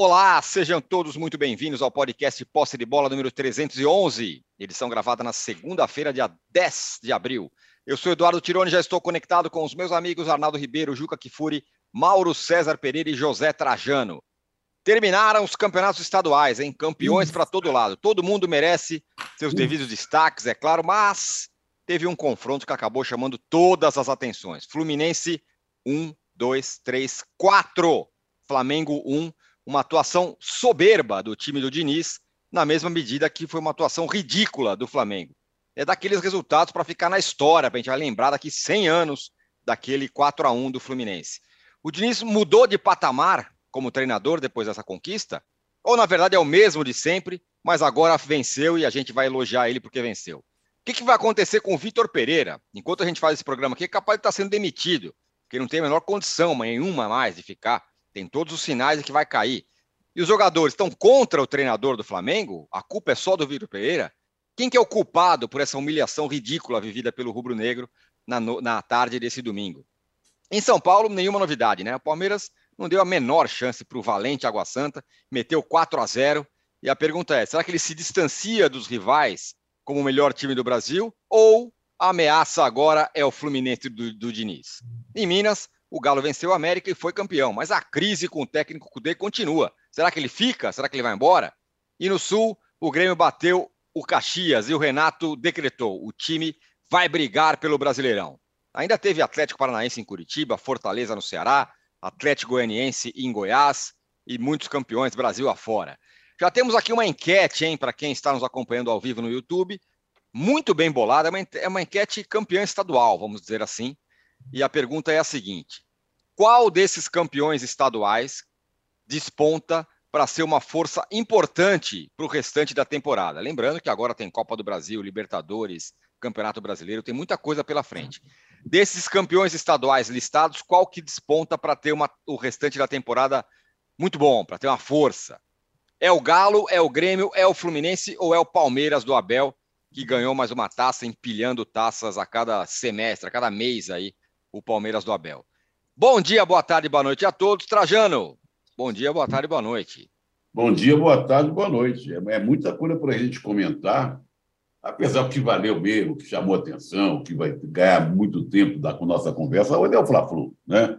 Olá, sejam todos muito bem-vindos ao podcast Posse de Bola número 311, edição gravada na segunda-feira, dia 10 de abril. Eu sou Eduardo Tironi, já estou conectado com os meus amigos Arnaldo Ribeiro, Juca Kifuri, Mauro César Pereira e José Trajano. Terminaram os campeonatos estaduais, hein? Campeões para todo lado. Todo mundo merece seus devidos destaques, é claro, mas teve um confronto que acabou chamando todas as atenções. Fluminense 1, 2, 3, 4. Flamengo 1, uma atuação soberba do time do Diniz, na mesma medida que foi uma atuação ridícula do Flamengo. É daqueles resultados para ficar na história, para a gente vai lembrar daqui 100 anos daquele 4 a 1 do Fluminense. O Diniz mudou de patamar como treinador depois dessa conquista? Ou na verdade é o mesmo de sempre, mas agora venceu e a gente vai elogiar ele porque venceu? O que, que vai acontecer com o Vitor Pereira? Enquanto a gente faz esse programa aqui, é capaz de estar sendo demitido, porque não tem a menor condição nenhuma mais de ficar tem todos os sinais de que vai cair. E os jogadores estão contra o treinador do Flamengo? A culpa é só do Vitor Pereira? Quem que é o culpado por essa humilhação ridícula vivida pelo rubro-negro na, na tarde desse domingo? Em São Paulo, nenhuma novidade, né? O Palmeiras não deu a menor chance para o valente Água Santa, meteu 4 a 0 e a pergunta é: será que ele se distancia dos rivais como o melhor time do Brasil? Ou a ameaça agora é o Fluminense do, do Diniz? Em Minas, o Galo venceu o América e foi campeão, mas a crise com o técnico Cudê continua. Será que ele fica? Será que ele vai embora? E no Sul, o Grêmio bateu o Caxias e o Renato decretou: o time vai brigar pelo Brasileirão. Ainda teve Atlético Paranaense em Curitiba, Fortaleza no Ceará, Atlético Goianiense em Goiás e muitos campeões Brasil afora. Já temos aqui uma enquete, hein, para quem está nos acompanhando ao vivo no YouTube, muito bem bolada, é uma enquete campeã estadual, vamos dizer assim. E a pergunta é a seguinte: qual desses campeões estaduais desponta para ser uma força importante para o restante da temporada? Lembrando que agora tem Copa do Brasil, Libertadores, Campeonato Brasileiro, tem muita coisa pela frente. Desses campeões estaduais listados, qual que desponta para ter uma, o restante da temporada muito bom, para ter uma força? É o Galo, é o Grêmio, é o Fluminense ou é o Palmeiras do Abel, que ganhou mais uma taça, empilhando taças a cada semestre, a cada mês aí, o Palmeiras do Abel. Bom dia, boa tarde, boa noite a todos. Trajano, bom dia, boa tarde, boa noite. Bom dia, boa tarde, boa noite. É, é muita coisa para a gente comentar, apesar que valeu mesmo, que chamou atenção, que vai ganhar muito tempo da, com nossa conversa, hoje é o Fla-Flu, né?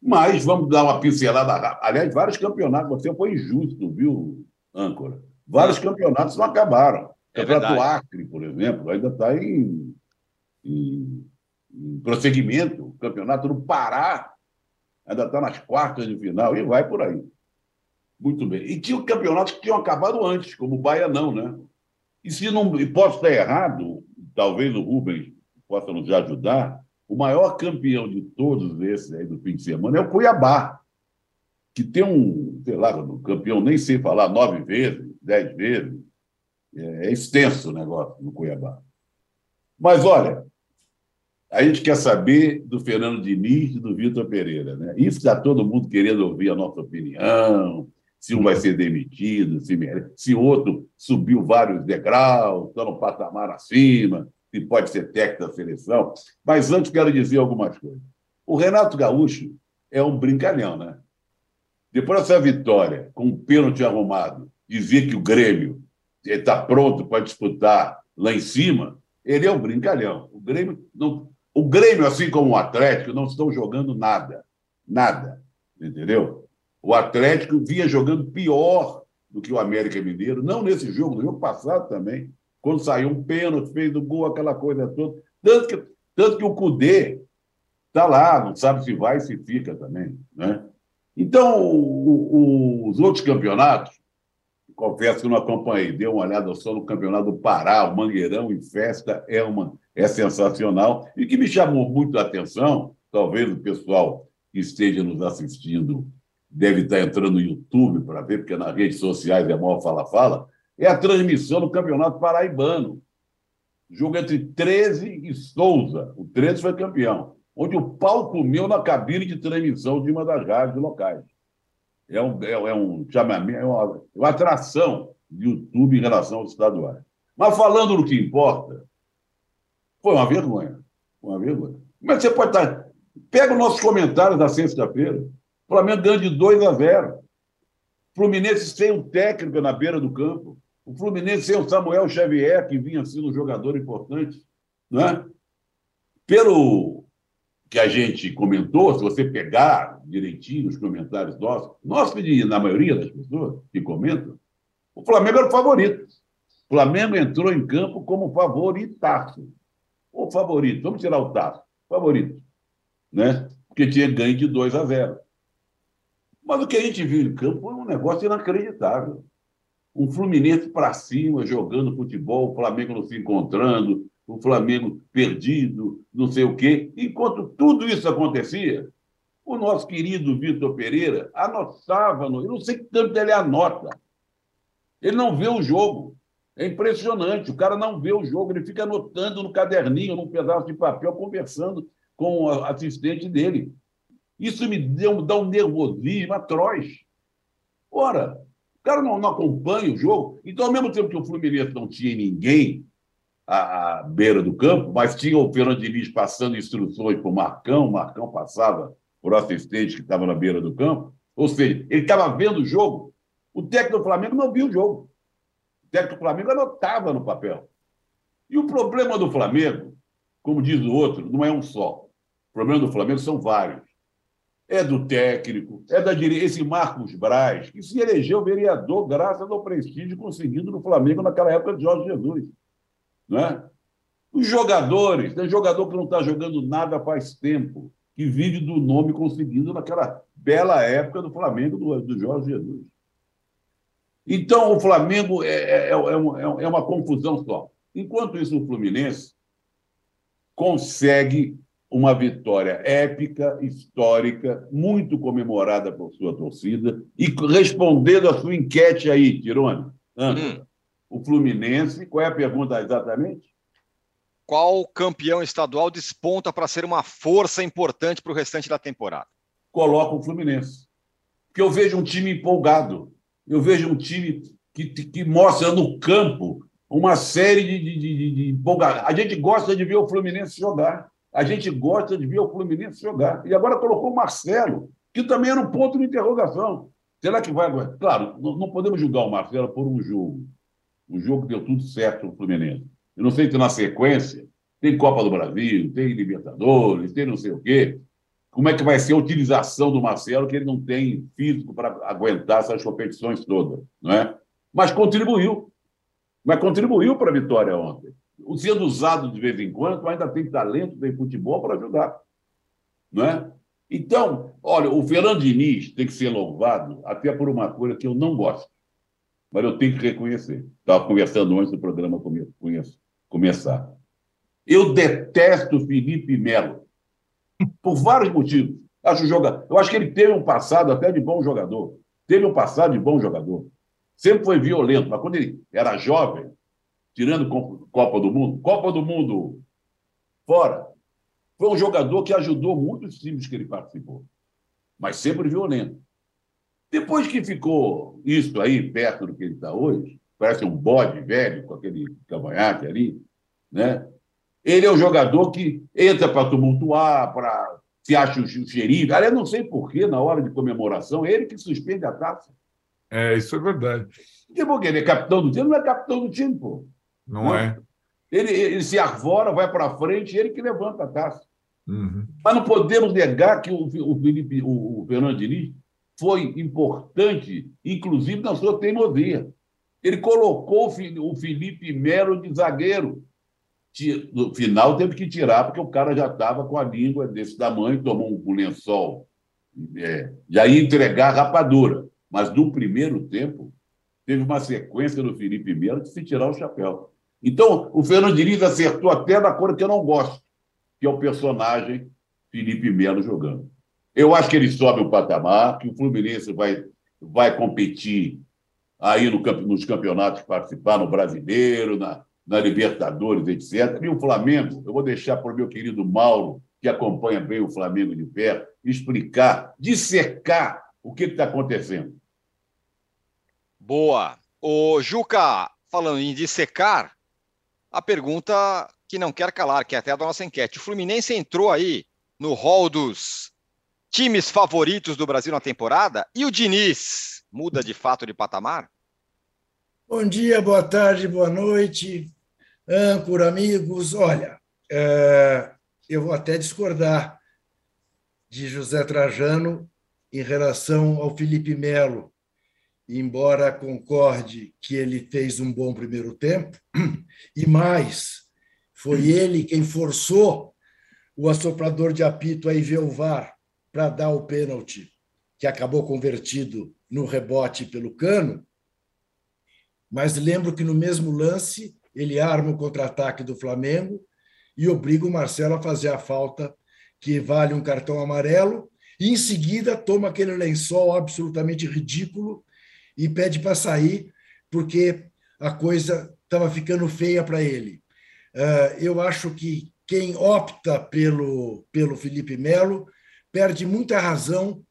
Mas vamos dar uma pincelada. Aliás, vários campeonatos, você foi injusto, viu, âncora? Vários campeonatos não acabaram. O é campeonato do Acre, por exemplo, ainda está em, em em prosseguimento, o campeonato do Pará ainda está nas quartas de final e vai por aí. Muito bem. E tinha campeonatos que tinham acabado antes, como o Baianão, né? E se não e posso estar errado, talvez o Rubens possa nos ajudar, o maior campeão de todos esses aí do fim de semana é o Cuiabá, que tem um, sei lá, um campeão, nem sei falar, nove vezes, dez vezes. É, é extenso o negócio no Cuiabá. Mas olha, a gente quer saber do Fernando Diniz e do Vitor Pereira. Né? Isso está todo mundo querendo ouvir a nossa opinião, se um vai ser demitido, se, se outro subiu vários degraus, está no patamar acima, se pode ser técnico da seleção. Mas antes quero dizer algumas coisas. O Renato Gaúcho é um brincalhão, né? Depois dessa vitória, com um pênalti arrumado, dizer que o Grêmio está pronto para disputar lá em cima, ele é um brincalhão. O Grêmio não, o Grêmio, assim como o Atlético, não estão jogando nada. Nada. Entendeu? O Atlético vinha jogando pior do que o América Mineiro, não nesse jogo, no jogo passado também, quando saiu um pênalti, fez o gol, aquela coisa toda. Tanto que, tanto que o Cudê está lá, não sabe se vai, se fica também. Né? Então, o, o, os outros campeonatos, confesso que não acompanhei, dei uma olhada só no campeonato do Pará, o Mangueirão em festa é uma é sensacional e que me chamou muito a atenção, talvez o pessoal que esteja nos assistindo deve estar entrando no YouTube para ver, porque nas redes sociais é maior fala-fala, é a transmissão do Campeonato Paraibano. Jogo entre 13 e Souza. O 13 foi campeão. Onde o pau comeu na cabine de transmissão de uma das rádios locais. É um, é, é um chamamento, é uma, é uma atração de YouTube em relação aos estaduais. Mas falando no que importa, foi uma vergonha. Uma vergonha. Mas você pode estar. Pega os nossos comentários da sexta-feira. O Flamengo ganha de 2 a 0. Fluminense sem um técnico na beira do campo. O Fluminense sem o Samuel Xavier, que vinha sendo um jogador importante. Né? Pelo que a gente comentou, se você pegar direitinho os comentários nossos, nós, na maioria das pessoas que comentam, o Flamengo era o favorito. O Flamengo entrou em campo como favoritaço. O favorito, vamos tirar o taço, favorito. Né? Porque tinha ganho de 2 a 0. Mas o que a gente viu em campo foi um negócio inacreditável. Um Fluminense para cima, jogando futebol, o Flamengo não se encontrando, o Flamengo perdido, não sei o quê. Enquanto tudo isso acontecia, o nosso querido Vitor Pereira anotava, no... eu não sei tanto ele anota. Ele não vê o jogo. É impressionante, o cara não vê o jogo, ele fica anotando no caderninho, num pedaço de papel, conversando com o assistente dele. Isso me deu, dá um nervosismo atroz. Ora, o cara não, não acompanha o jogo. Então, ao mesmo tempo que o Fluminense não tinha ninguém à, beira do campo, mas tinha o Fernando Diniz passando instruções para o Marcão, o Marcão passava por assistente que estava na beira do campo. Ou seja, ele estava vendo o jogo. O técnico do Flamengo não viu o jogo. O técnico do Flamengo anotava no papel. E o problema do Flamengo, como diz o outro, não é um só. O problema do Flamengo são vários. É do técnico, é da direita. Esse Marcos Braz, que se elegeu vereador graças ao prestígio conseguido no Flamengo naquela época de Jorge Jesus. Não é? Os jogadores, tem jogador que não está jogando nada faz tempo, que vive do nome conseguido naquela bela época do Flamengo do, do Jorge Jesus. Então, o Flamengo é, é, é, é, é uma confusão só. Enquanto isso, o Fluminense consegue uma vitória épica, histórica, muito comemorada por sua torcida. E respondendo a sua enquete aí, Tirone, hum. O Fluminense, qual é a pergunta exatamente? Qual campeão estadual desponta para ser uma força importante para o restante da temporada? Coloca o Fluminense. Porque eu vejo um time empolgado, eu vejo um time que, que mostra no campo uma série de, de, de, de empolgação. A gente gosta de ver o Fluminense jogar. A gente gosta de ver o Fluminense jogar. E agora colocou o Marcelo, que também era um ponto de interrogação. Será que vai. Claro, não podemos julgar o Marcelo por um jogo. Um jogo deu tudo certo no Fluminense. Eu não sei se na sequência tem Copa do Brasil, tem Libertadores, tem não sei o quê. Como é que vai ser a utilização do Marcelo, que ele não tem físico para aguentar essas competições todas, não é? Mas contribuiu. Mas contribuiu para a vitória ontem sendo usado de vez em quando, ainda tem talento, tem futebol para ajudar. Não é? Então, olha, o Fernando Diniz tem que ser louvado até por uma coisa que eu não gosto, mas eu tenho que reconhecer. Estava conversando antes do programa começar. Eu detesto Felipe Melo, por vários motivos. Acho joga... Eu acho que ele teve um passado até de bom jogador. Teve um passado de bom jogador. Sempre foi violento, mas quando ele era jovem, tirando Copa do Mundo, Copa do Mundo fora, foi um jogador que ajudou muitos times que ele participou, mas sempre violento. Depois que ficou isso aí perto do que ele está hoje, parece um bode velho com aquele cavanhaque ali, né? Ele é um jogador que entra para tumultuar, para se acha o xerife. Aliás, não sei porquê, na hora de comemoração, é ele que suspende a taça. É, isso é verdade. Porque ele é capitão do time, não é capitão do time, pô. Não, não é? Ele, ele, se arvora, vai para frente, ele que levanta a taça. Uhum. Mas não podemos negar que o, o, Felipe, o, o Fernando Diniz foi importante, inclusive na sua teimosia. Ele colocou o Felipe Melo de zagueiro. No final teve que tirar, porque o cara já estava com a língua desse tamanho, tomou um lençol. É, já ia entregar a rapadura. Mas no primeiro tempo, teve uma sequência do Felipe Melo de se tirar o chapéu. Então, o Fernando Diniz acertou até na cor que eu não gosto, que é o personagem Felipe Melo jogando. Eu acho que ele sobe o patamar, que o Fluminense vai, vai competir aí no, nos campeonatos participar, no Brasileiro, na, na Libertadores, etc. E o Flamengo, eu vou deixar para o meu querido Mauro, que acompanha bem o Flamengo de perto, explicar, dissecar o que está acontecendo. Boa. O Juca, falando em dissecar, a pergunta que não quer calar, que é até a da nossa enquete. O Fluminense entrou aí no hall dos Times favoritos do Brasil na temporada? E o Diniz muda de fato de patamar? Bom dia, boa tarde, boa noite, âncora, amigos. Olha, é, eu vou até discordar de José Trajano em relação ao Felipe Melo, embora concorde que ele fez um bom primeiro tempo, e mais, foi ele quem forçou o assoprador de apito a ir ver o VAR para dar o pênalti, que acabou convertido no rebote pelo cano. Mas lembro que no mesmo lance ele arma o contra-ataque do Flamengo e obriga o Marcelo a fazer a falta que vale um cartão amarelo, e em seguida toma aquele lençol absolutamente ridículo e pede para sair, porque a coisa estava ficando feia para ele. Ah, eu acho que quem opta pelo, pelo Felipe Melo perde muita razão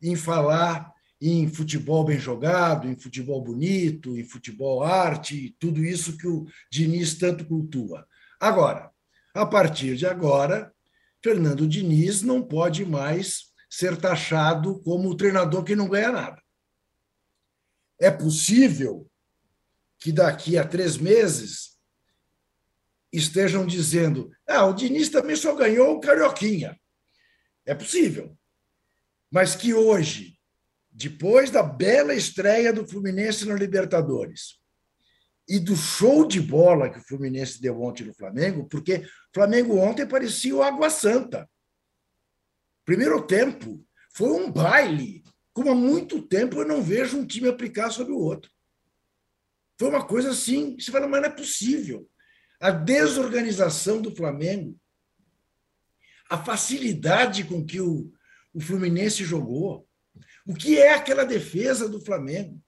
em falar em futebol bem jogado, em futebol bonito, em futebol arte, tudo isso que o Diniz tanto cultua. Agora, a partir de agora, Fernando Diniz não pode mais ser taxado como o treinador que não ganha nada. É possível que daqui a três meses estejam dizendo: ah, o Diniz também só ganhou o Carioquinha. É possível. Mas que hoje, depois da bela estreia do Fluminense na Libertadores e do show de bola que o Fluminense deu ontem no Flamengo, porque o Flamengo ontem parecia o Água Santa. Primeiro tempo foi um baile, como há muito tempo eu não vejo um time aplicar sobre o outro. Foi uma coisa assim, você fala, mas não é possível. A desorganização do Flamengo, a facilidade com que o, o Fluminense jogou, o que é aquela defesa do Flamengo?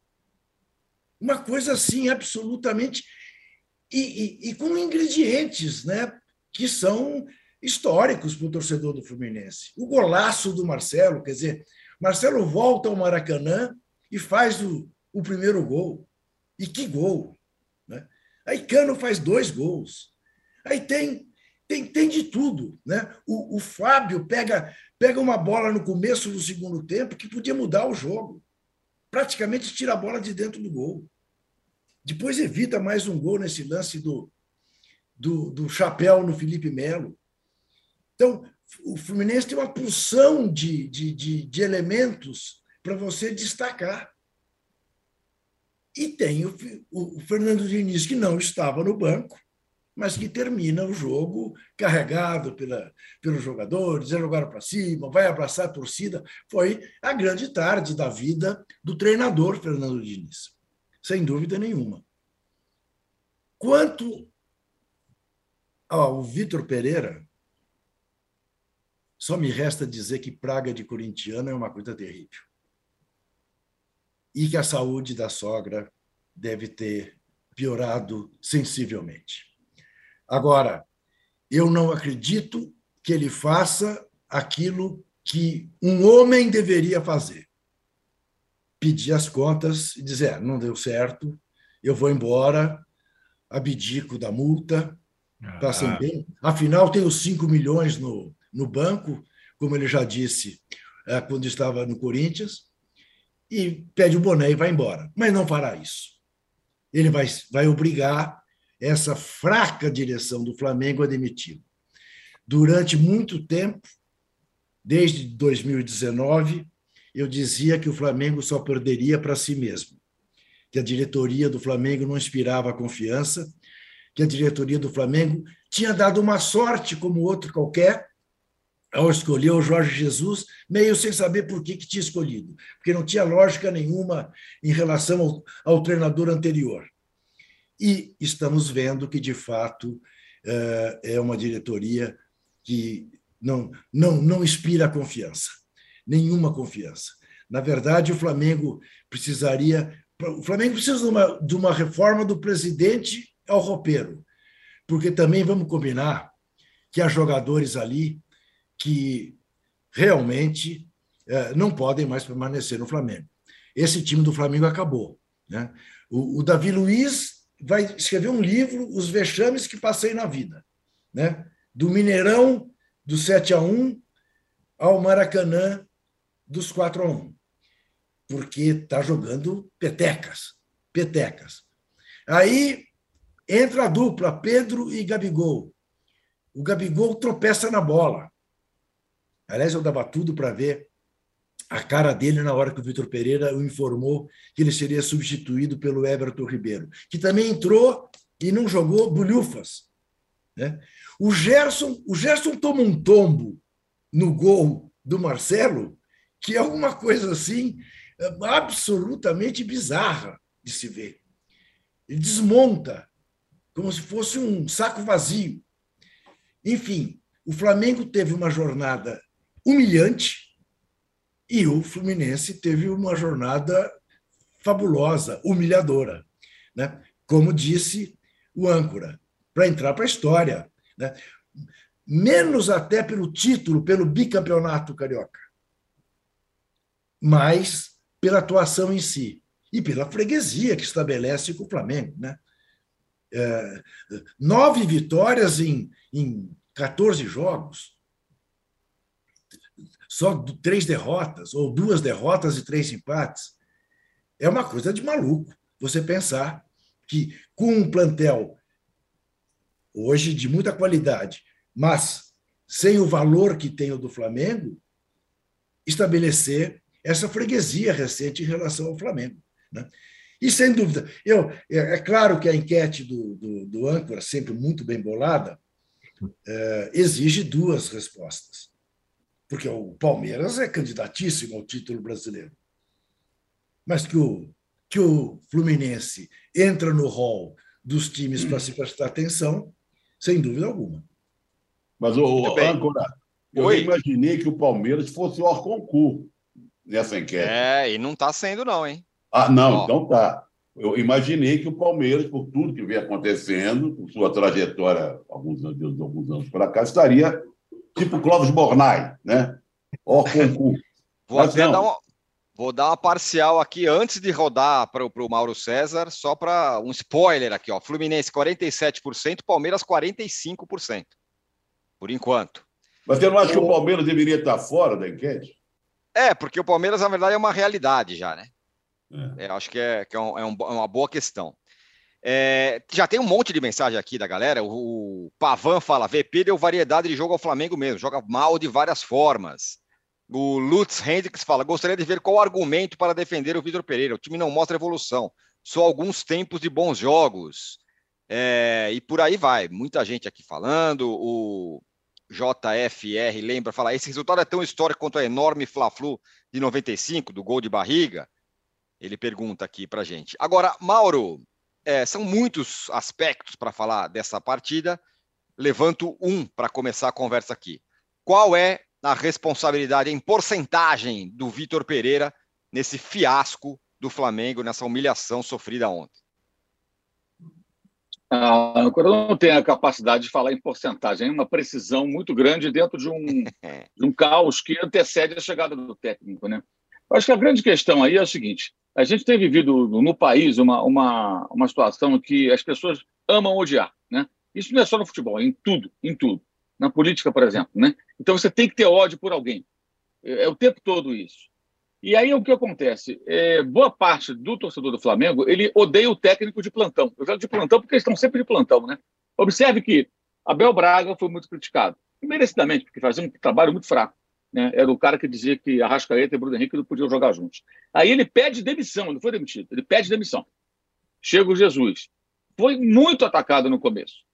Uma coisa assim, absolutamente. E, e, e com ingredientes né, que são históricos para o torcedor do Fluminense. O golaço do Marcelo, quer dizer, Marcelo volta ao Maracanã e faz o, o primeiro gol. E que gol! Né? Aí Cano faz dois gols. Aí tem tem, tem de tudo. Né? O, o Fábio pega, pega uma bola no começo do segundo tempo que podia mudar o jogo. Praticamente tira a bola de dentro do gol. Depois evita mais um gol nesse lance do, do, do chapéu no Felipe Melo. Então, o Fluminense tem uma pulsão de, de, de, de elementos para você destacar. E tem o, o, Fernando Diniz, que não estava no banco, mas que termina o jogo carregado pela, pelos jogadores, já jogaram para cima, vai abraçar a torcida. Foi a grande tarde da vida do treinador Fernando Diniz, sem dúvida nenhuma. Quanto ao Vitor Pereira, só me resta dizer que praga de corintiano é uma coisa terrível. E que a saúde da sogra deve ter piorado sensivelmente. Agora, eu não acredito que ele faça aquilo que um homem deveria fazer: pedir as contas e dizer, ah, não deu certo, eu vou embora, abdico da multa, passem ah. bem. Afinal, tenho 5 milhões no, no banco, como ele já disse é, quando estava no Corinthians, e pede o boné e vai embora. Mas não fará isso. Ele vai, vai obrigar essa fraca direção do Flamengo demitir. Durante muito tempo, desde 2019, eu dizia que o Flamengo só perderia para si mesmo, que a diretoria do Flamengo não inspirava confiança, que a diretoria do Flamengo tinha dado uma sorte como outro qualquer ao escolher o Jorge Jesus, meio sem saber por que, que tinha escolhido, porque não tinha lógica nenhuma em relação ao, ao treinador anterior. E estamos vendo que, de fato, eh, é uma diretoria que não, não, não inspira confiança, nenhuma confiança. Na verdade, o Flamengo precisaria. O Flamengo precisa de uma, de uma reforma do presidente ao roupeiro, porque também vamos combinar que há jogadores ali que realmente é, não podem mais permanecer no Flamengo. Esse time do Flamengo acabou. Né? O, o Davi Luiz vai escrever um livro, Os Vexames que Passei na Vida. Né? Do Mineirão, do 7 a 1 ao Maracanã dos 4 a 1 porque está jogando petecas, petecas. Aí entra a dupla, Pedro e Gabigol. O Gabigol tropeça na bola. Aliás, eu dava tudo para ver a cara dele na hora que o Vitor Pereira o informou que ele seria substituído pelo Everton Ribeiro, que também entrou e não jogou bolhufas. Né? O Gerson, o Gerson toma um tombo no gol do Marcelo, que é uma coisa assim absolutamente bizarra de se ver. Ele desmonta, como se fosse um saco vazio. Enfim, o Flamengo teve uma jornada humilhante e o Fluminense teve uma jornada fabulosa, humilhadora. Né? Como disse o âncora, para entrar para a história. Né? Menos até pelo título, pelo bicampeonato carioca. Mas pela atuação em si e pela freguesia que estabelece com o Flamengo. Né? É, nove vitórias em, em 14 jogos, só três derrotas, ou duas derrotas e três empates. É uma coisa de maluco você pensar que, com um plantel hoje de muita qualidade, mas sem o valor que tem o do Flamengo, estabelecer essa freguesia recente em relação ao Flamengo. Né? E, sem dúvida, eu, é, é claro que a enquete do, do, do âncora, sempre muito bem bolada, é, exige duas respostas. Porque o Palmeiras é candidatíssimo ao título brasileiro. Mas que o, que o Fluminense entra no hall dos times para se prestar atenção, sem dúvida alguma. Mas, o âncora, eu Oi. imaginei que o Palmeiras fosse o concurso nessa enquete. É, e não está sendo, não, hein? Ah, não, Ó. então tá. Eu imaginei que o Palmeiras, por tudo que vem acontecendo, por sua trajetória, alguns anos, alguns anos para cá, estaria tipo Clóvis Bornai, né? Ó, concurso. Vou Mas até não. dar uma, Vou dar uma parcial aqui antes de rodar para o Mauro César, só para um spoiler aqui, ó. Fluminense 47%, Palmeiras 45%. Por enquanto. Mas você não acha o... que o Palmeiras deveria estar fora da enquete? É, porque o Palmeiras, na verdade, é uma realidade já, né? É. É, acho que, é, que é, um, é, um, é, uma boa questão. É, já tem um monte de mensagem aqui da galera. O, o Pavan fala: VP deu variedade de jogo ao Flamengo mesmo, joga mal de várias formas. O Lutz Hendricks fala: gostaria de ver qual argumento para defender o Vitor Pereira. O time não mostra evolução, só alguns tempos de bons jogos. É, e por aí vai. Muita gente aqui falando. O JFR lembra, fala, esse resultado é tão histórico quanto a enorme Fla-Flu de 95, do gol de barriga? Ele pergunta aqui para gente. Agora, Mauro, é, são muitos aspectos para falar dessa partida. Levanto um para começar a conversa aqui. Qual é a responsabilidade em porcentagem do Vitor Pereira nesse fiasco do Flamengo, nessa humilhação sofrida ontem? A âncora não tem a capacidade de falar em porcentagem, é uma precisão muito grande dentro de um, de um caos que antecede a chegada do técnico. Né? Eu acho que a grande questão aí é o seguinte: a gente tem vivido no país uma, uma, uma situação que as pessoas amam odiar. Né? Isso não é só no futebol, é em tudo, em tudo. Na política, por exemplo. Né? Então você tem que ter ódio por alguém. É, é o tempo todo isso. E aí o que acontece? É, boa parte do torcedor do Flamengo ele odeia o técnico de plantão. Eu falo de plantão porque eles estão sempre de plantão, né? Observe que Abel Braga foi muito criticado, merecidamente, porque fazia um trabalho muito fraco. Né? Era o cara que dizia que Arrascaeta e Bruno Henrique não podiam jogar juntos. Aí ele pede demissão, ele foi demitido, ele pede demissão. Chega o Jesus. Foi muito atacado no começo,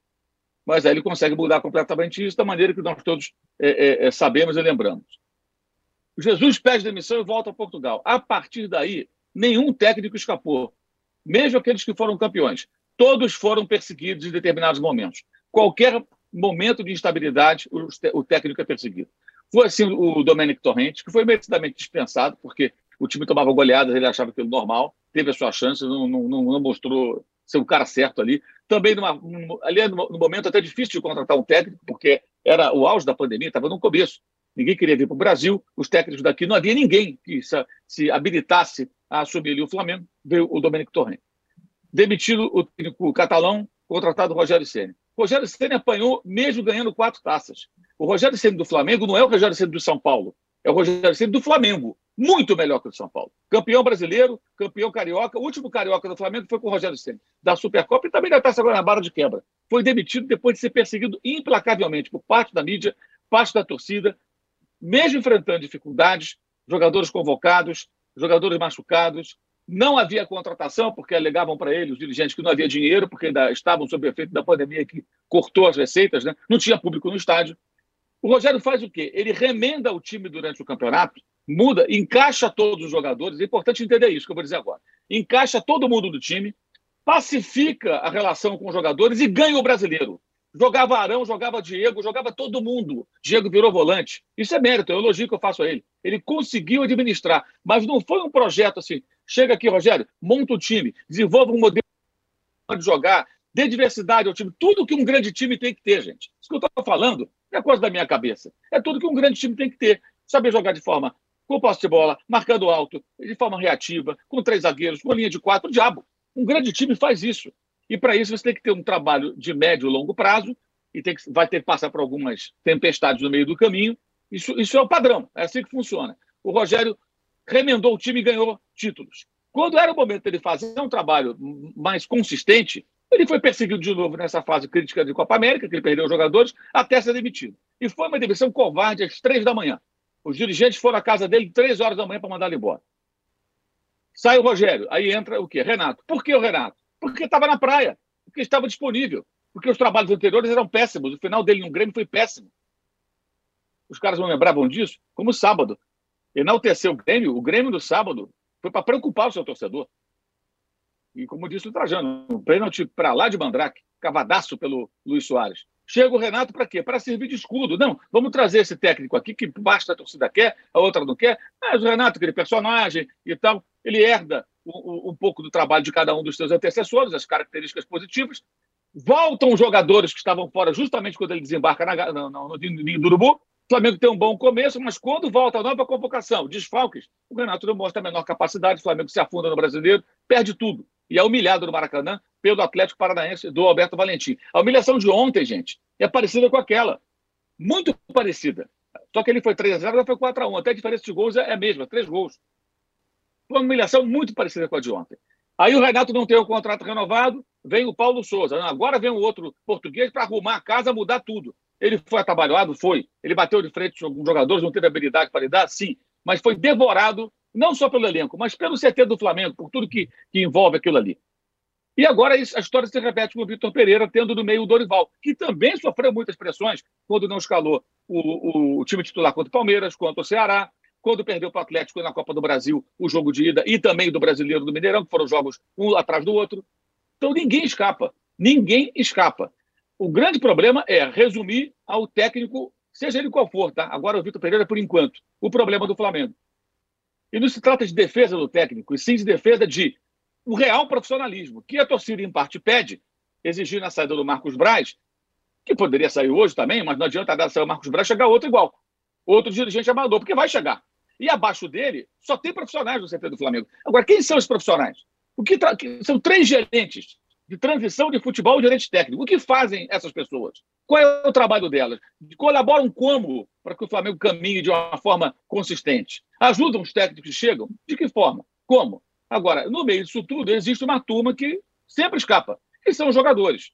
mas aí ele consegue mudar completamente isso da maneira que nós todos é, é, é sabemos e lembramos. Jesus pede demissão e volta a Portugal. A partir daí, nenhum técnico escapou, mesmo aqueles que foram campeões. Todos foram perseguidos em determinados momentos. Qualquer momento de instabilidade, o técnico é perseguido. Foi assim o Domenic Torrente, que foi merecidamente dispensado, porque o time tomava goleadas, ele achava aquilo normal, teve as suas chances, não, não, não mostrou ser o cara certo ali. Também numa, ali é no momento até difícil de contratar um técnico, porque era o auge da pandemia, estava no começo ninguém queria vir para o Brasil, os técnicos daqui, não havia ninguém que se, se habilitasse a assumir ali o Flamengo, veio o Domenico Torrent. Demitido o técnico catalão, contratado o Rogério Senna. Rogério Senna apanhou mesmo ganhando quatro taças. O Rogério Senna do Flamengo não é o Rogério Senna do São Paulo, é o Rogério Senna do Flamengo. muito melhor que o de São Paulo. Campeão brasileiro, campeão carioca. O último carioca do Flamengo foi com o Rogério Senna, da Supercopa e também da Taça Guanabara de quebra. Foi demitido depois de ser perseguido implacavelmente por parte da mídia, parte da torcida, mesmo enfrentando dificuldades, jogadores convocados, jogadores machucados. Não havia contratação, porque alegavam para ele, os dirigentes, que não havia dinheiro, porque ainda estavam sob o efeito da pandemia que cortou as receitas, né? não tinha público no estádio. O Rogério faz o quê? Ele remenda o time durante o campeonato, muda, encaixa todos os jogadores. É importante entender isso que eu vou dizer agora. Encaixa todo mundo do time, pacifica a relação com os jogadores e ganha o brasileiro. Jogava Arão, jogava Diego, jogava todo mundo. Diego virou volante. Isso é mérito, é um elogio que eu faço a ele. Ele conseguiu administrar, mas não foi um projeto assim. Chega aqui, Rogério, monta o time, desenvolva um modelo de jogar, dê diversidade ao time. Tudo que um grande time tem que ter, gente. Isso que eu estou falando é coisa da minha cabeça. É tudo que um grande time tem que ter. Saber jogar de forma com posse de bola, marcando alto, de forma reativa, com três zagueiros, com linha de quatro. O diabo. Um grande time faz isso. E para isso você tem que ter um trabalho de médio e longo prazo e tem que, vai ter que passar por algumas tempestades no meio do caminho. Isso, isso é o padrão. É assim que funciona. O Rogério remendou o time e ganhou títulos. Quando era o momento dele fazer um trabalho mais consistente, ele foi perseguido de novo nessa fase crítica de Copa América, que ele perdeu os jogadores, até ser demitido. E foi uma demissão covarde às três da manhã. Os dirigentes foram à casa dele três horas da manhã para mandar ele embora. Sai o Rogério, aí entra o quê? Renato. Por que o Renato? Porque estava na praia, porque estava disponível, porque os trabalhos anteriores eram péssimos. O final dele no Grêmio foi péssimo. Os caras não lembravam disso? Como sábado. Enalteceu o Grêmio, o Grêmio do sábado foi para preocupar o seu torcedor. E como disse o Trajano, um pênalti para lá de Mandrake, cavadaço pelo Luiz Soares. Chega o Renato para quê? Para servir de escudo. Não, vamos trazer esse técnico aqui que basta a torcida quer, a outra não quer. Mas o Renato, aquele personagem e tal, ele herda um, um pouco do trabalho de cada um dos seus antecessores, as características positivas. Voltam os jogadores que estavam fora justamente quando ele desembarca na, no, no, no ninho Urubu. O Flamengo tem um bom começo, mas quando volta a nova convocação, desfalques, o Renato não mostra a menor capacidade, o Flamengo se afunda no brasileiro, perde tudo e é humilhado no Maracanã pelo Atlético Paranaense do Alberto Valentim. A humilhação de ontem, gente, é parecida com aquela. Muito parecida. Só que ele foi 3 a 0 agora foi 4 a 1 Até a diferença de gols é a mesma, três gols. Foi uma humilhação muito parecida com a de ontem. Aí o Renato não tem o contrato renovado, vem o Paulo Souza. Agora vem o outro português para arrumar a casa, mudar tudo. Ele foi atabalhado? Foi. Ele bateu de frente com alguns jogadores, não teve habilidade para lidar? Sim. Mas foi devorado não só pelo elenco, mas pelo CT do Flamengo, por tudo que, que envolve aquilo ali. E agora a história se repete com o Vitor Pereira, tendo no meio o Dorival, que também sofreu muitas pressões quando não escalou o, o, o time titular contra o Palmeiras, contra o Ceará, quando perdeu para o Atlético na Copa do Brasil o jogo de ida e também do Brasileiro do Mineirão, que foram jogos um atrás do outro. Então ninguém escapa. Ninguém escapa. O grande problema é resumir ao técnico, seja ele qual for, tá? Agora o Vitor Pereira, por enquanto, o problema do Flamengo. E não se trata de defesa do técnico, e sim de defesa de o real profissionalismo, que a torcida, em parte, pede, exigindo a saída do Marcos Braz, que poderia sair hoje também, mas não adianta dar sair o Marcos Braz chegar outro igual. Outro dirigente amador, porque vai chegar. E abaixo dele, só tem profissionais no CT do Flamengo. Agora, quem são os profissionais? O que São três gerentes de transição de futebol e gerente técnico. O que fazem essas pessoas? Qual é o trabalho delas? Colaboram como para que o Flamengo caminhe de uma forma consistente? Ajudam os técnicos que chegam? De que forma? Como? Agora, no meio disso tudo, existe uma turma que sempre escapa, que são os jogadores.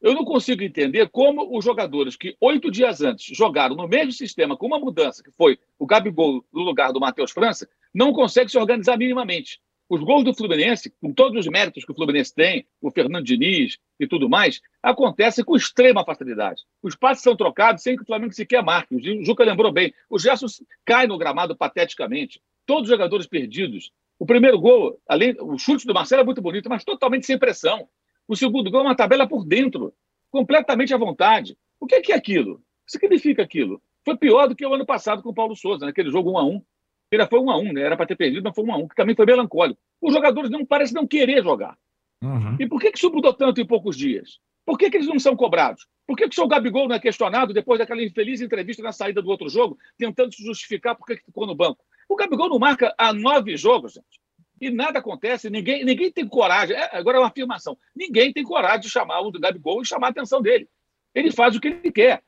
Eu não consigo entender como os jogadores que oito dias antes jogaram no mesmo sistema com uma mudança, que foi o Gabigol no lugar do Matheus França, não conseguem se organizar minimamente. Os gols do Fluminense, com todos os méritos que o Fluminense tem, o Fernando Diniz e tudo mais, acontecem com extrema facilidade. Os passes são trocados sem que o Flamengo sequer marque. O Juca lembrou bem. O Gerson cai no gramado pateticamente. Todos os jogadores perdidos. O primeiro gol, além, o chute do Marcelo é muito bonito, mas totalmente sem pressão. O segundo gol é uma tabela por dentro, completamente à vontade. O que é, aquilo? O que significa aquilo? Foi pior do que o ano passado com o Paulo Souza, naquele jogo 1 a 1 ele foi um a um, né? Era para ter perdido, mas foi um a um, que também foi melancólico. Os jogadores não parecem não querer jogar. Uhum. E por que, que isso mudou tanto em poucos dias? Por que, que eles não são cobrados? Por que, que o seu Gabigol não é questionado depois daquela infeliz entrevista na saída do outro jogo, tentando se justificar por que ficou no banco? O Gabigol não marca há nove jogos, gente. E nada acontece, ninguém, ninguém tem coragem. É, agora é uma afirmação: ninguém tem coragem de chamar o Gabigol e chamar a atenção dele. Ele faz o que ele quer.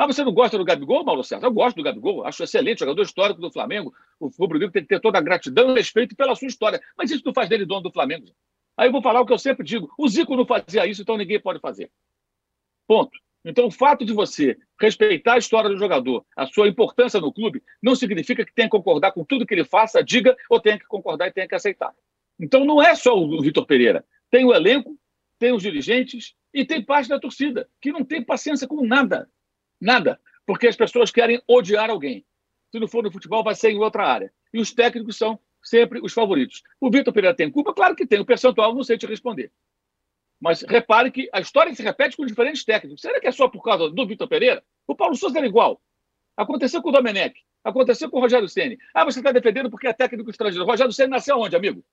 Ah, você não gosta do Gabigol, Mauro César? Eu gosto do Gabigol, acho excelente, jogador histórico do Flamengo. O Rubro-Negro tem que ter toda a gratidão e respeito pela sua história. Mas isso não faz dele dono do Flamengo. Aí eu vou falar o que eu sempre digo: o Zico não fazia isso, então ninguém pode fazer. Ponto. Então, o fato de você respeitar a história do jogador, a sua importância no clube, não significa que tenha que concordar com tudo que ele faça, diga, ou tenha que concordar e tenha que aceitar. Então, não é só o Vitor Pereira. Tem o elenco, tem os dirigentes e tem parte da torcida, que não tem paciência com nada. Nada. Porque as pessoas querem odiar alguém. Se não for no futebol, vai ser em outra área. E os técnicos são sempre os favoritos. O Vitor Pereira tem culpa? Claro que tem. O percentual não sei te responder. Mas repare que a história se repete com diferentes técnicos. Será que é só por causa do Vitor Pereira? O Paulo Souza era igual. Aconteceu com o Domenech. Aconteceu com o Rogério Ceni. Ah, você está defendendo porque é técnico estrangeiro. O Rogério Ceni nasceu onde, amigo?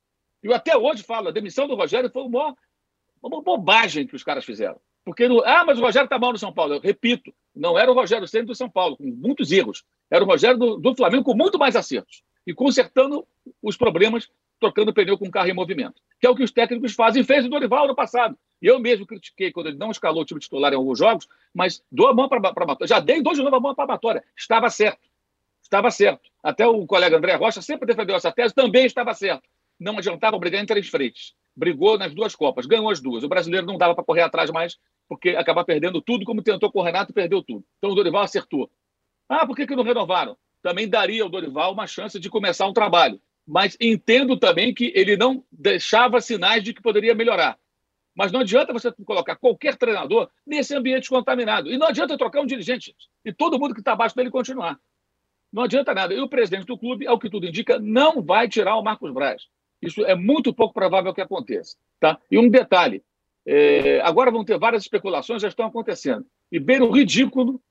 Eu até hoje falo, a demissão do Rogério foi uma, uma bobagem que os caras fizeram. Porque, no, ah, mas o Rogério está mal no São Paulo. Eu repito, não era o Rogério Ceni do São Paulo, com muitos erros. Era o Rogério do, do Flamengo com muito mais acertos. E consertando os problemas trocando pneu com carro em movimento, que é o que os técnicos fazem. Fez o Dorival no passado. Eu mesmo critiquei quando ele não escalou o time titular em alguns jogos, mas dou a mão para a. Já dei dois de novo a mão para a Batória. Estava certo. Estava certo. Até o colega André Rocha sempre defendeu essa tese, também estava certo. Não adiantava brigar em três frentes. Brigou nas duas Copas, ganhou as duas. O brasileiro não dava para correr atrás mais, porque acabar perdendo tudo, como tentou com o Renato perdeu tudo. Então o Dorival acertou. Ah, por que, que não renovaram? Também daria ao Dorival uma chance de começar um trabalho mas entendo também que ele não deixava sinais de que poderia melhorar. Mas não adianta você colocar qualquer treinador nesse ambiente contaminado. E não adianta trocar um dirigente e todo mundo que está abaixo dele continuar. Não adianta nada. E o presidente do clube, ao que tudo indica, não vai tirar o Marcos Braz. Isso é muito pouco provável que aconteça. Tá? E um detalhe: é, agora vão ter várias especulações, já estão acontecendo. E beira ridículo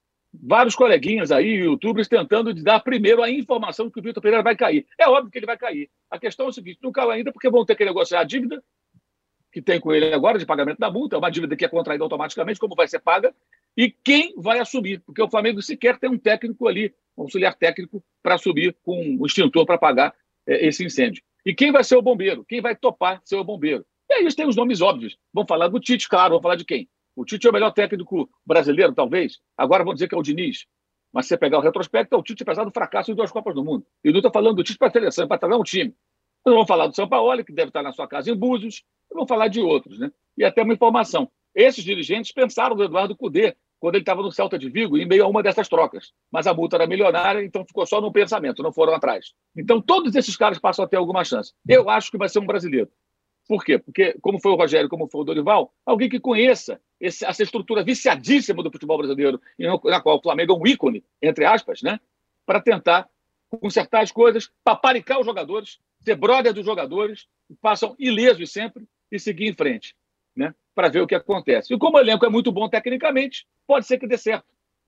vários coleguinhas aí, youtubers, tentando dar primeiro a informação que o Vitor Pereira vai cair. É óbvio que ele vai cair. A questão é o seguinte: não caiu ainda porque vão ter que negociar a dívida que tem com ele agora de pagamento da multa, é uma dívida que é contraída automaticamente, como vai ser paga, e quem vai assumir, porque o Flamengo sequer tem um técnico ali, um auxiliar técnico, para assumir com um extintor para pagar é, esse incêndio. E quem vai ser o bombeiro? Quem vai topar ser o bombeiro? E aí tem os nomes óbvios. Vamos falar do Tite, claro, vamos falar de quem? O Tite é o melhor técnico brasileiro, talvez. Agora vão dizer que é o Diniz. Mas se você pegar o retrospecto, é o Tite, apesar do fracasso em duas Copas do Mundo. E não estou falando do Tite para a seleção, para trazer um time. Nós vamos falar do São Paulo, que deve estar na sua casa em Búzios. Vamos falar de outros, né? E até uma informação. Esses dirigentes pensaram no Eduardo Cudê quando ele estava no Celta de Vigo, em meio a uma dessas trocas. Mas a multa era milionária, então ficou só no pensamento, não foram atrás. Então, todos esses caras passam a ter alguma chance. Eu acho que vai ser um brasileiro. Por quê? Porque, como foi o Rogério, como foi o Dorival, alguém que conheça esse, essa estrutura viciadíssima do futebol brasileiro, na qual o Flamengo é um ícone, entre aspas, né? para tentar consertar as coisas, paparicar os jogadores, ser brother dos jogadores, passam ilesos sempre e seguir em frente, né? Para ver o que acontece. E como o elenco é muito bom tecnicamente, pode ser que dê certo.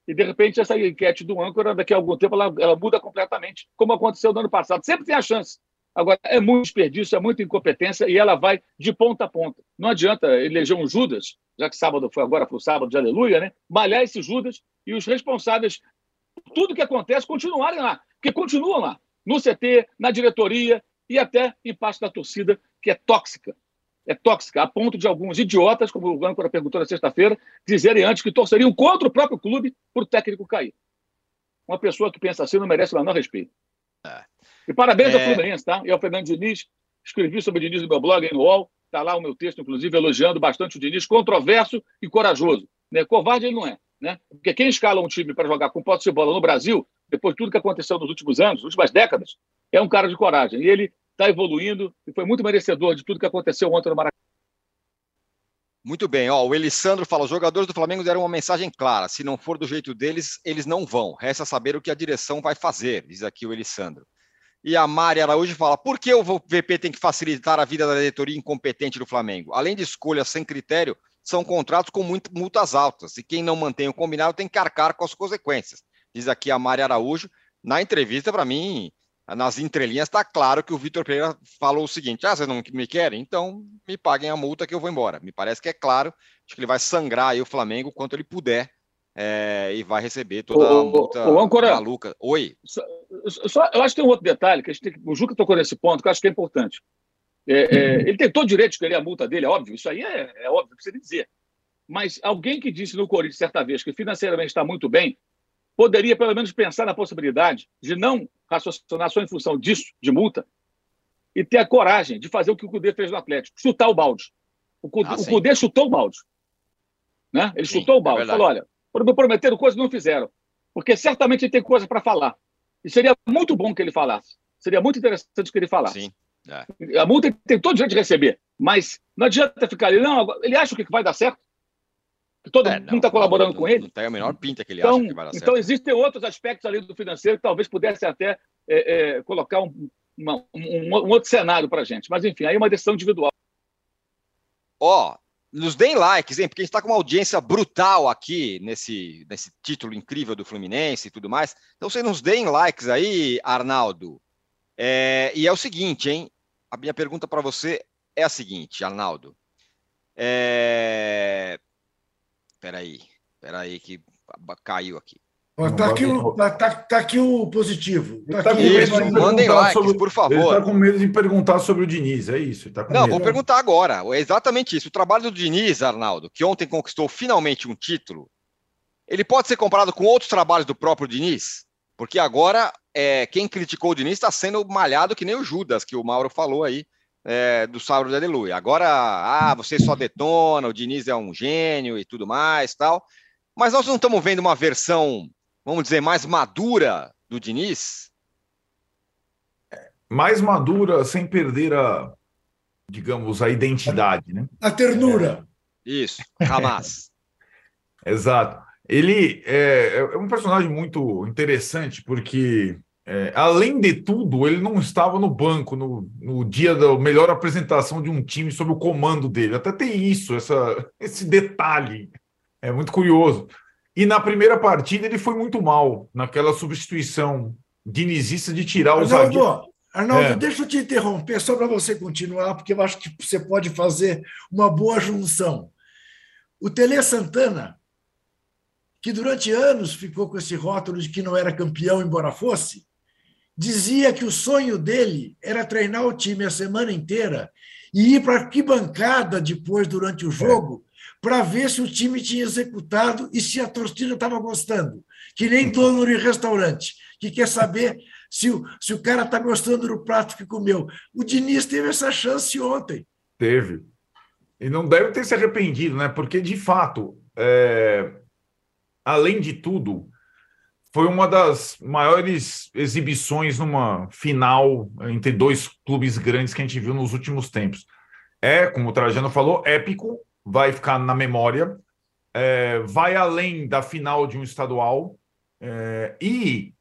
E, de repente, essa enquete do âncora, daqui a algum tempo, ela, ela muda completamente, como aconteceu no ano passado. Sempre tem a chance. Agora, é muito desperdício, é muita incompetência e ela vai de ponta a ponta. Não adianta eleger um Judas, já que sábado foi agora para o sábado de aleluia, né? Malhar esse Judas e os responsáveis por tudo que acontece continuarem lá. Porque continuam lá, no CT, na diretoria e até em parte da torcida, que é tóxica. É tóxica, a ponto de alguns idiotas, como o Âncora perguntou na sexta-feira, dizerem antes que torceriam contra o próprio clube por o técnico cair. Uma pessoa que pensa assim não merece o menor respeito. É. E parabéns é... ao Fluminense, tá? E ao Fernando Diniz. Escrevi sobre o Diniz no meu blog aí no UOL. Está lá o meu texto, inclusive, elogiando bastante o Diniz, controverso e corajoso. Né? Covarde ele não é. Né? Porque quem escala um time para jogar com posse de bola no Brasil, depois de tudo que aconteceu nos últimos anos, nas últimas décadas, é um cara de coragem. E ele está evoluindo e foi muito merecedor de tudo que aconteceu ontem no Maracanã. Muito bem, ó, o Elisandro fala: os jogadores do Flamengo deram uma mensagem clara. Se não for do jeito deles, eles não vão. Resta saber o que a direção vai fazer, diz aqui o Elisandro. E a Mari Araújo fala: por que o VP tem que facilitar a vida da diretoria incompetente do Flamengo? Além de escolhas sem critério, são contratos com muito, multas altas. E quem não mantém o combinado tem que arcar com as consequências. Diz aqui a Mari Araújo. Na entrevista, para mim, nas entrelinhas, está claro que o Vitor Pereira falou o seguinte: ah, vocês não me querem? Então me paguem a multa que eu vou embora. Me parece que é claro. Acho que ele vai sangrar aí o Flamengo quanto ele puder é, e vai receber toda a multa o, o maluca. Oi. Só, só, eu acho que tem um outro detalhe, que, a gente tem, o Juca tocou nesse ponto, que eu acho que é importante. É, é, ele tem todo o direito de querer a multa dele, é óbvio, isso aí é, é óbvio, precisa dizer. Mas alguém que disse no Corinthians certa vez que financeiramente está muito bem, poderia pelo menos pensar na possibilidade de não raciocinar só em função disso, de multa, e ter a coragem de fazer o que o Cudê fez no Atlético, chutar o balde. O Cudê, ah, o Cudê chutou o balde. Né? Ele sim, chutou o balde. É falou: olha, prometeram coisas não fizeram. Porque certamente ele tem coisa para falar. E seria muito bom que ele falasse. Seria muito interessante que ele falasse. Sim. É. A multa ele tem todo o direito de receber. Mas não adianta ficar ali, não, ele acha que vai dar certo. Todo é, mundo está colaborando não, com ele. Não tem a menor pinta que ele então, acha que vai dar certo. Então, existem outros aspectos ali do financeiro que talvez pudessem até é, é, colocar um, uma, um, um, outro cenário para a gente. Mas, enfim, aí é uma decisão individual. Ó, oh, nos deem likes, hein? Porque a gente está com uma audiência brutal aqui nesse, nesse título incrível do Fluminense e tudo mais. Então, vocês nos deem likes aí, Arnaldo. É, e é o seguinte, hein? A minha pergunta para você é a seguinte, Arnaldo. É... Peraí, peraí que caiu aqui. Está aqui, o, tá, tá, tá aqui o positivo. Tá tá isso, mandem likes, sobre, por favor. Ele está com medo de perguntar sobre o Diniz, é isso? Tá Não, medo. vou perguntar agora. É exatamente isso. O trabalho do Diniz, Arnaldo, que ontem conquistou finalmente um título, ele pode ser comparado com outros trabalhos do próprio Diniz? Porque agora, é, quem criticou o Diniz está sendo malhado que nem o Judas, que o Mauro falou aí, é, do Sábado de Aleluia. Agora, ah, você só detona, o Diniz é um gênio e tudo mais, tal. Mas nós não estamos vendo uma versão, vamos dizer, mais madura do Diniz? Mais madura, sem perder a, digamos, a identidade, né? A ternura. É. Isso, Hamas. Exato. Ele é, é, um personagem muito interessante, porque, é, além de tudo, ele não estava no banco no, no dia da melhor apresentação de um time sob o comando dele. Até tem isso, essa, esse detalhe. É muito curioso. E na primeira partida ele foi muito mal, naquela substituição dinizista de tirar os Arnaldo, Arnaldo, é. deixa eu te interromper só para você continuar, porque eu acho que você pode fazer uma boa junção. O Tele Santana que durante anos ficou com esse rótulo de que não era campeão, embora fosse, dizia que o sonho dele era treinar o time a semana inteira e ir para a arquibancada depois, durante o jogo, para ver se o time tinha executado e se a torcida estava gostando. Que nem dono de restaurante, que quer saber se o, se o cara está gostando do prato que comeu. O Diniz teve essa chance ontem. Teve. E não deve ter se arrependido, né? Porque, de fato, é além de tudo, foi uma das maiores exibições numa final entre dois clubes grandes que a gente viu nos últimos tempos. É, como o Trajano falou, épico, vai ficar na memória, é, vai além da final de um estadual é, e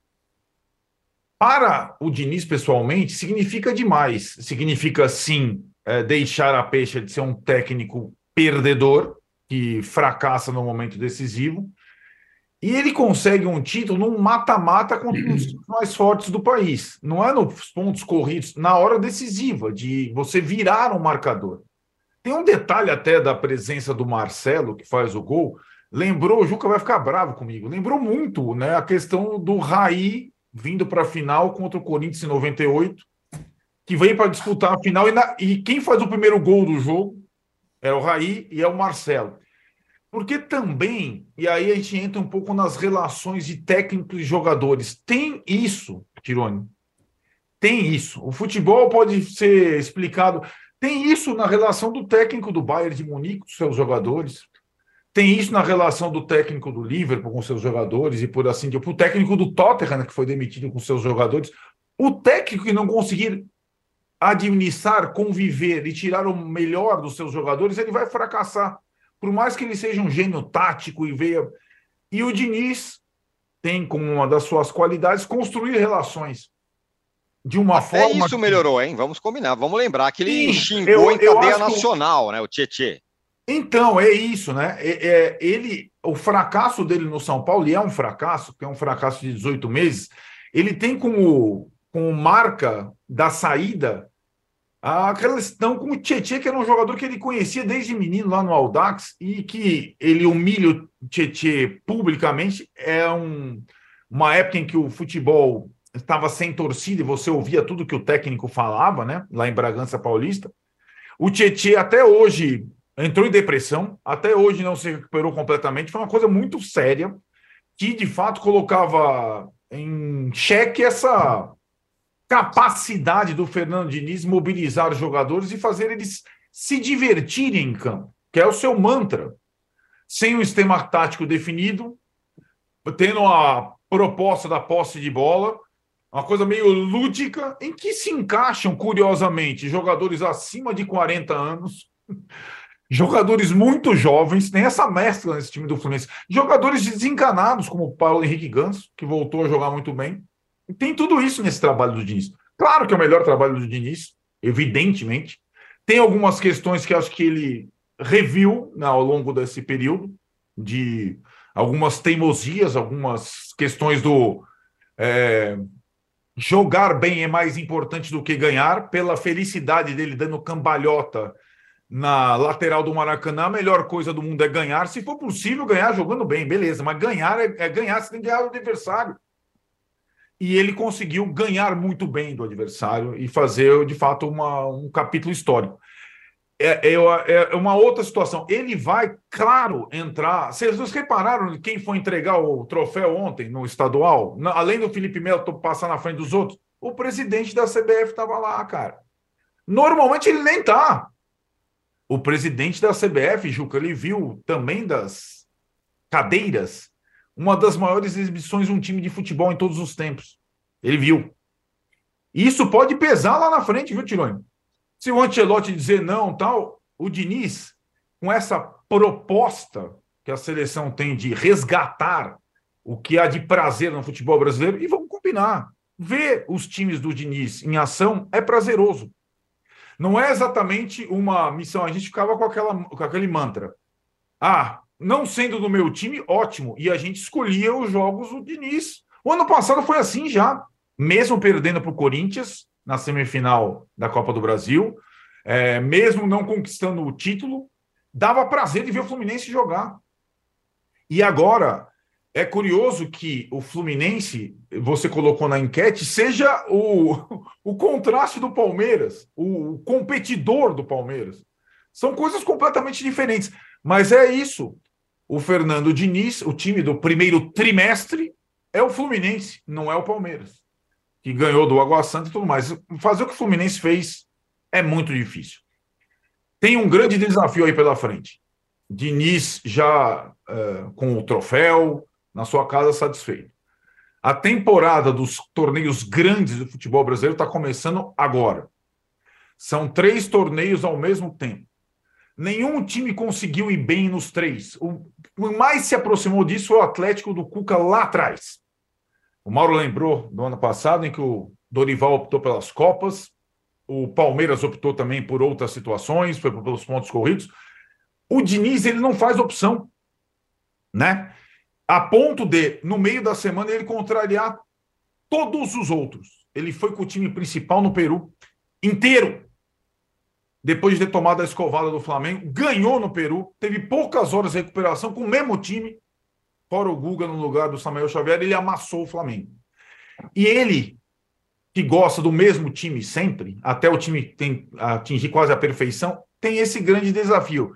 para o Diniz pessoalmente significa demais. Significa sim é, deixar a peixe de ser um técnico perdedor que fracassa no momento decisivo e ele consegue um título num mata-mata contra os mais fortes do país. Não é nos pontos corridos, na hora decisiva, de você virar um marcador. Tem um detalhe até da presença do Marcelo, que faz o gol. Lembrou, o Juca vai ficar bravo comigo, lembrou muito né, a questão do Raí vindo para a final contra o Corinthians em 98, que veio para disputar a final. E, na, e quem faz o primeiro gol do jogo é o Raí e é o Marcelo. Porque também, e aí a gente entra um pouco nas relações de técnicos e jogadores. Tem isso, Tirone. Tem isso. O futebol pode ser explicado. Tem isso na relação do técnico do Bayern de Munique com seus jogadores. Tem isso na relação do técnico do Liverpool com seus jogadores e por assim diante. O técnico do Tottenham, que foi demitido com seus jogadores. O técnico que não conseguir administrar, conviver e tirar o melhor dos seus jogadores, ele vai fracassar por mais que ele seja um gênio tático e veja. E o Diniz tem como uma das suas qualidades construir relações. De uma Até forma. Isso que... melhorou, hein? Vamos combinar. Vamos lembrar que ele Sim, xingou eu, em cadeia nacional, que... né? O Tietê. Então, é isso, né? É, é, ele, o fracasso dele no São Paulo, e é um fracasso, que é um fracasso de 18 meses, ele tem como, como marca da saída aquela questão com o Tietchan, que era um jogador que ele conhecia desde menino lá no Audax e que ele humilha o Tietchan publicamente. É um, uma época em que o futebol estava sem torcida e você ouvia tudo que o técnico falava, né? Lá em Bragança Paulista. O Tietchan até hoje entrou em depressão, até hoje não se recuperou completamente. Foi uma coisa muito séria. que de fato colocava em xeque essa capacidade do Fernando Diniz mobilizar os jogadores e fazer eles se divertirem em campo, que é o seu mantra. Sem um esquema tático definido, tendo a proposta da posse de bola, uma coisa meio lúdica, em que se encaixam, curiosamente, jogadores acima de 40 anos, jogadores muito jovens, tem essa mescla nesse time do Fluminense, jogadores desencanados, como o Paulo Henrique Ganso, que voltou a jogar muito bem, tem tudo isso nesse trabalho do Diniz. Claro que é o melhor trabalho do Diniz, evidentemente. Tem algumas questões que acho que ele reviu né, ao longo desse período, de algumas teimosias, algumas questões do é, jogar bem é mais importante do que ganhar, pela felicidade dele dando cambalhota na lateral do Maracanã, a melhor coisa do mundo é ganhar. Se for possível, ganhar jogando bem, beleza, mas ganhar é, é ganhar, você tem que ganhar o adversário e ele conseguiu ganhar muito bem do adversário e fazer, de fato, uma, um capítulo histórico. É, é, é, uma outra situação. Ele vai, claro, entrar. Vocês repararam quem foi entregar o troféu ontem no estadual? além do Felipe Melo passar na frente dos outros, o presidente da CBF estava lá, cara. Normalmente ele nem tá. O presidente da CBF, Juca, ele viu também das cadeiras uma das maiores exibições de um time de futebol em todos os tempos. Ele viu. Isso pode pesar lá na frente, viu, Tironi? Se o Ancelotti dizer não, tal, o Diniz, com essa proposta que a seleção tem de resgatar o que há de prazer no futebol brasileiro, e vamos combinar. Ver os times do Diniz em ação é prazeroso. Não é exatamente uma missão. A gente ficava com, aquela, com aquele mantra. Ah, não sendo do meu time, ótimo. E a gente escolhia os jogos do Diniz. O ano passado foi assim já, mesmo perdendo para o Corinthians na semifinal da Copa do Brasil, é, mesmo não conquistando o título, dava prazer de ver o Fluminense jogar. E agora é curioso que o Fluminense, você colocou na enquete, seja o, o contraste do Palmeiras, o competidor do Palmeiras. São coisas completamente diferentes. Mas é isso o Fernando Diniz, o time do primeiro trimestre, é o Fluminense, não é o Palmeiras, que ganhou do Água Santa e tudo mais. Fazer o que o Fluminense fez é muito difícil. Tem um grande desafio aí pela frente. Diniz já uh, com o troféu, na sua casa satisfeito. A temporada dos torneios grandes do futebol brasileiro está começando agora. São três torneios ao mesmo tempo. Nenhum time conseguiu ir bem nos três. O, mais se aproximou disso foi o Atlético do Cuca lá atrás. O Mauro lembrou do ano passado, em que o Dorival optou pelas Copas, o Palmeiras optou também por outras situações, foi pelos pontos corridos. O Diniz, ele não faz opção, né? A ponto de, no meio da semana, ele contrariar todos os outros. Ele foi com o time principal no Peru inteiro depois de ter tomado a escovada do Flamengo, ganhou no Peru, teve poucas horas de recuperação com o mesmo time, fora o Guga no lugar do Samuel Xavier, ele amassou o Flamengo. E ele, que gosta do mesmo time sempre, até o time tem, atingir quase a perfeição, tem esse grande desafio.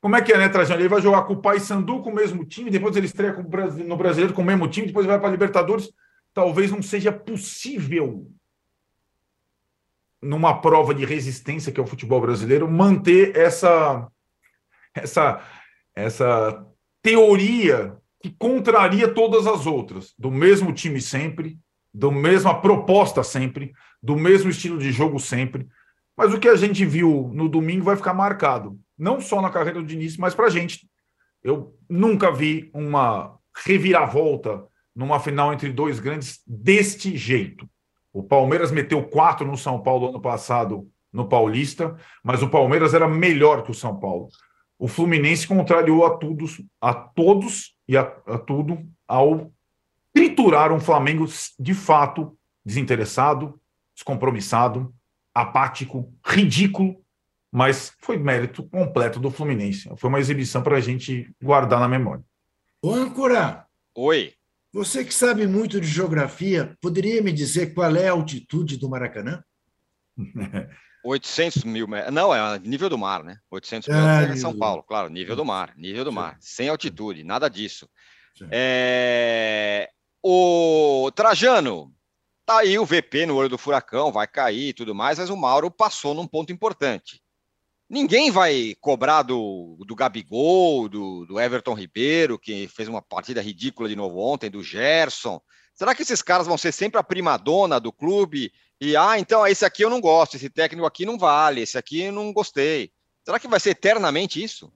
Como é que é, né, Trajano? Ele vai jogar com o Paysandu com o mesmo time, depois ele estreia no Brasileiro com o mesmo time, depois vai para a Libertadores. Talvez não seja possível numa prova de resistência que é o futebol brasileiro, manter essa essa essa teoria que contraria todas as outras, do mesmo time sempre, do mesma proposta sempre, do mesmo estilo de jogo sempre. Mas o que a gente viu no domingo vai ficar marcado, não só na carreira do início, mas para a gente. Eu nunca vi uma reviravolta numa final entre dois grandes deste jeito. O Palmeiras meteu quatro no São Paulo ano passado no Paulista, mas o Palmeiras era melhor que o São Paulo. O Fluminense contrariou a todos, a todos e a, a tudo ao triturar um Flamengo de fato desinteressado, descompromissado, apático, ridículo, mas foi mérito completo do Fluminense. Foi uma exibição para a gente guardar na memória. Ô, Ancora. Oi. Você que sabe muito de geografia, poderia me dizer qual é a altitude do Maracanã? 800 mil metros. Não, é nível do mar, né? 800 mil metros é São Paulo, claro, nível do mar, nível do mar, sem altitude, nada disso. É... O Trajano, tá aí o VP no olho do furacão, vai cair e tudo mais, mas o Mauro passou num ponto importante. Ninguém vai cobrar do, do Gabigol, do, do Everton Ribeiro, que fez uma partida ridícula de novo ontem, do Gerson. Será que esses caras vão ser sempre a primadona do clube? E, ah, então esse aqui eu não gosto, esse técnico aqui não vale, esse aqui eu não gostei. Será que vai ser eternamente isso?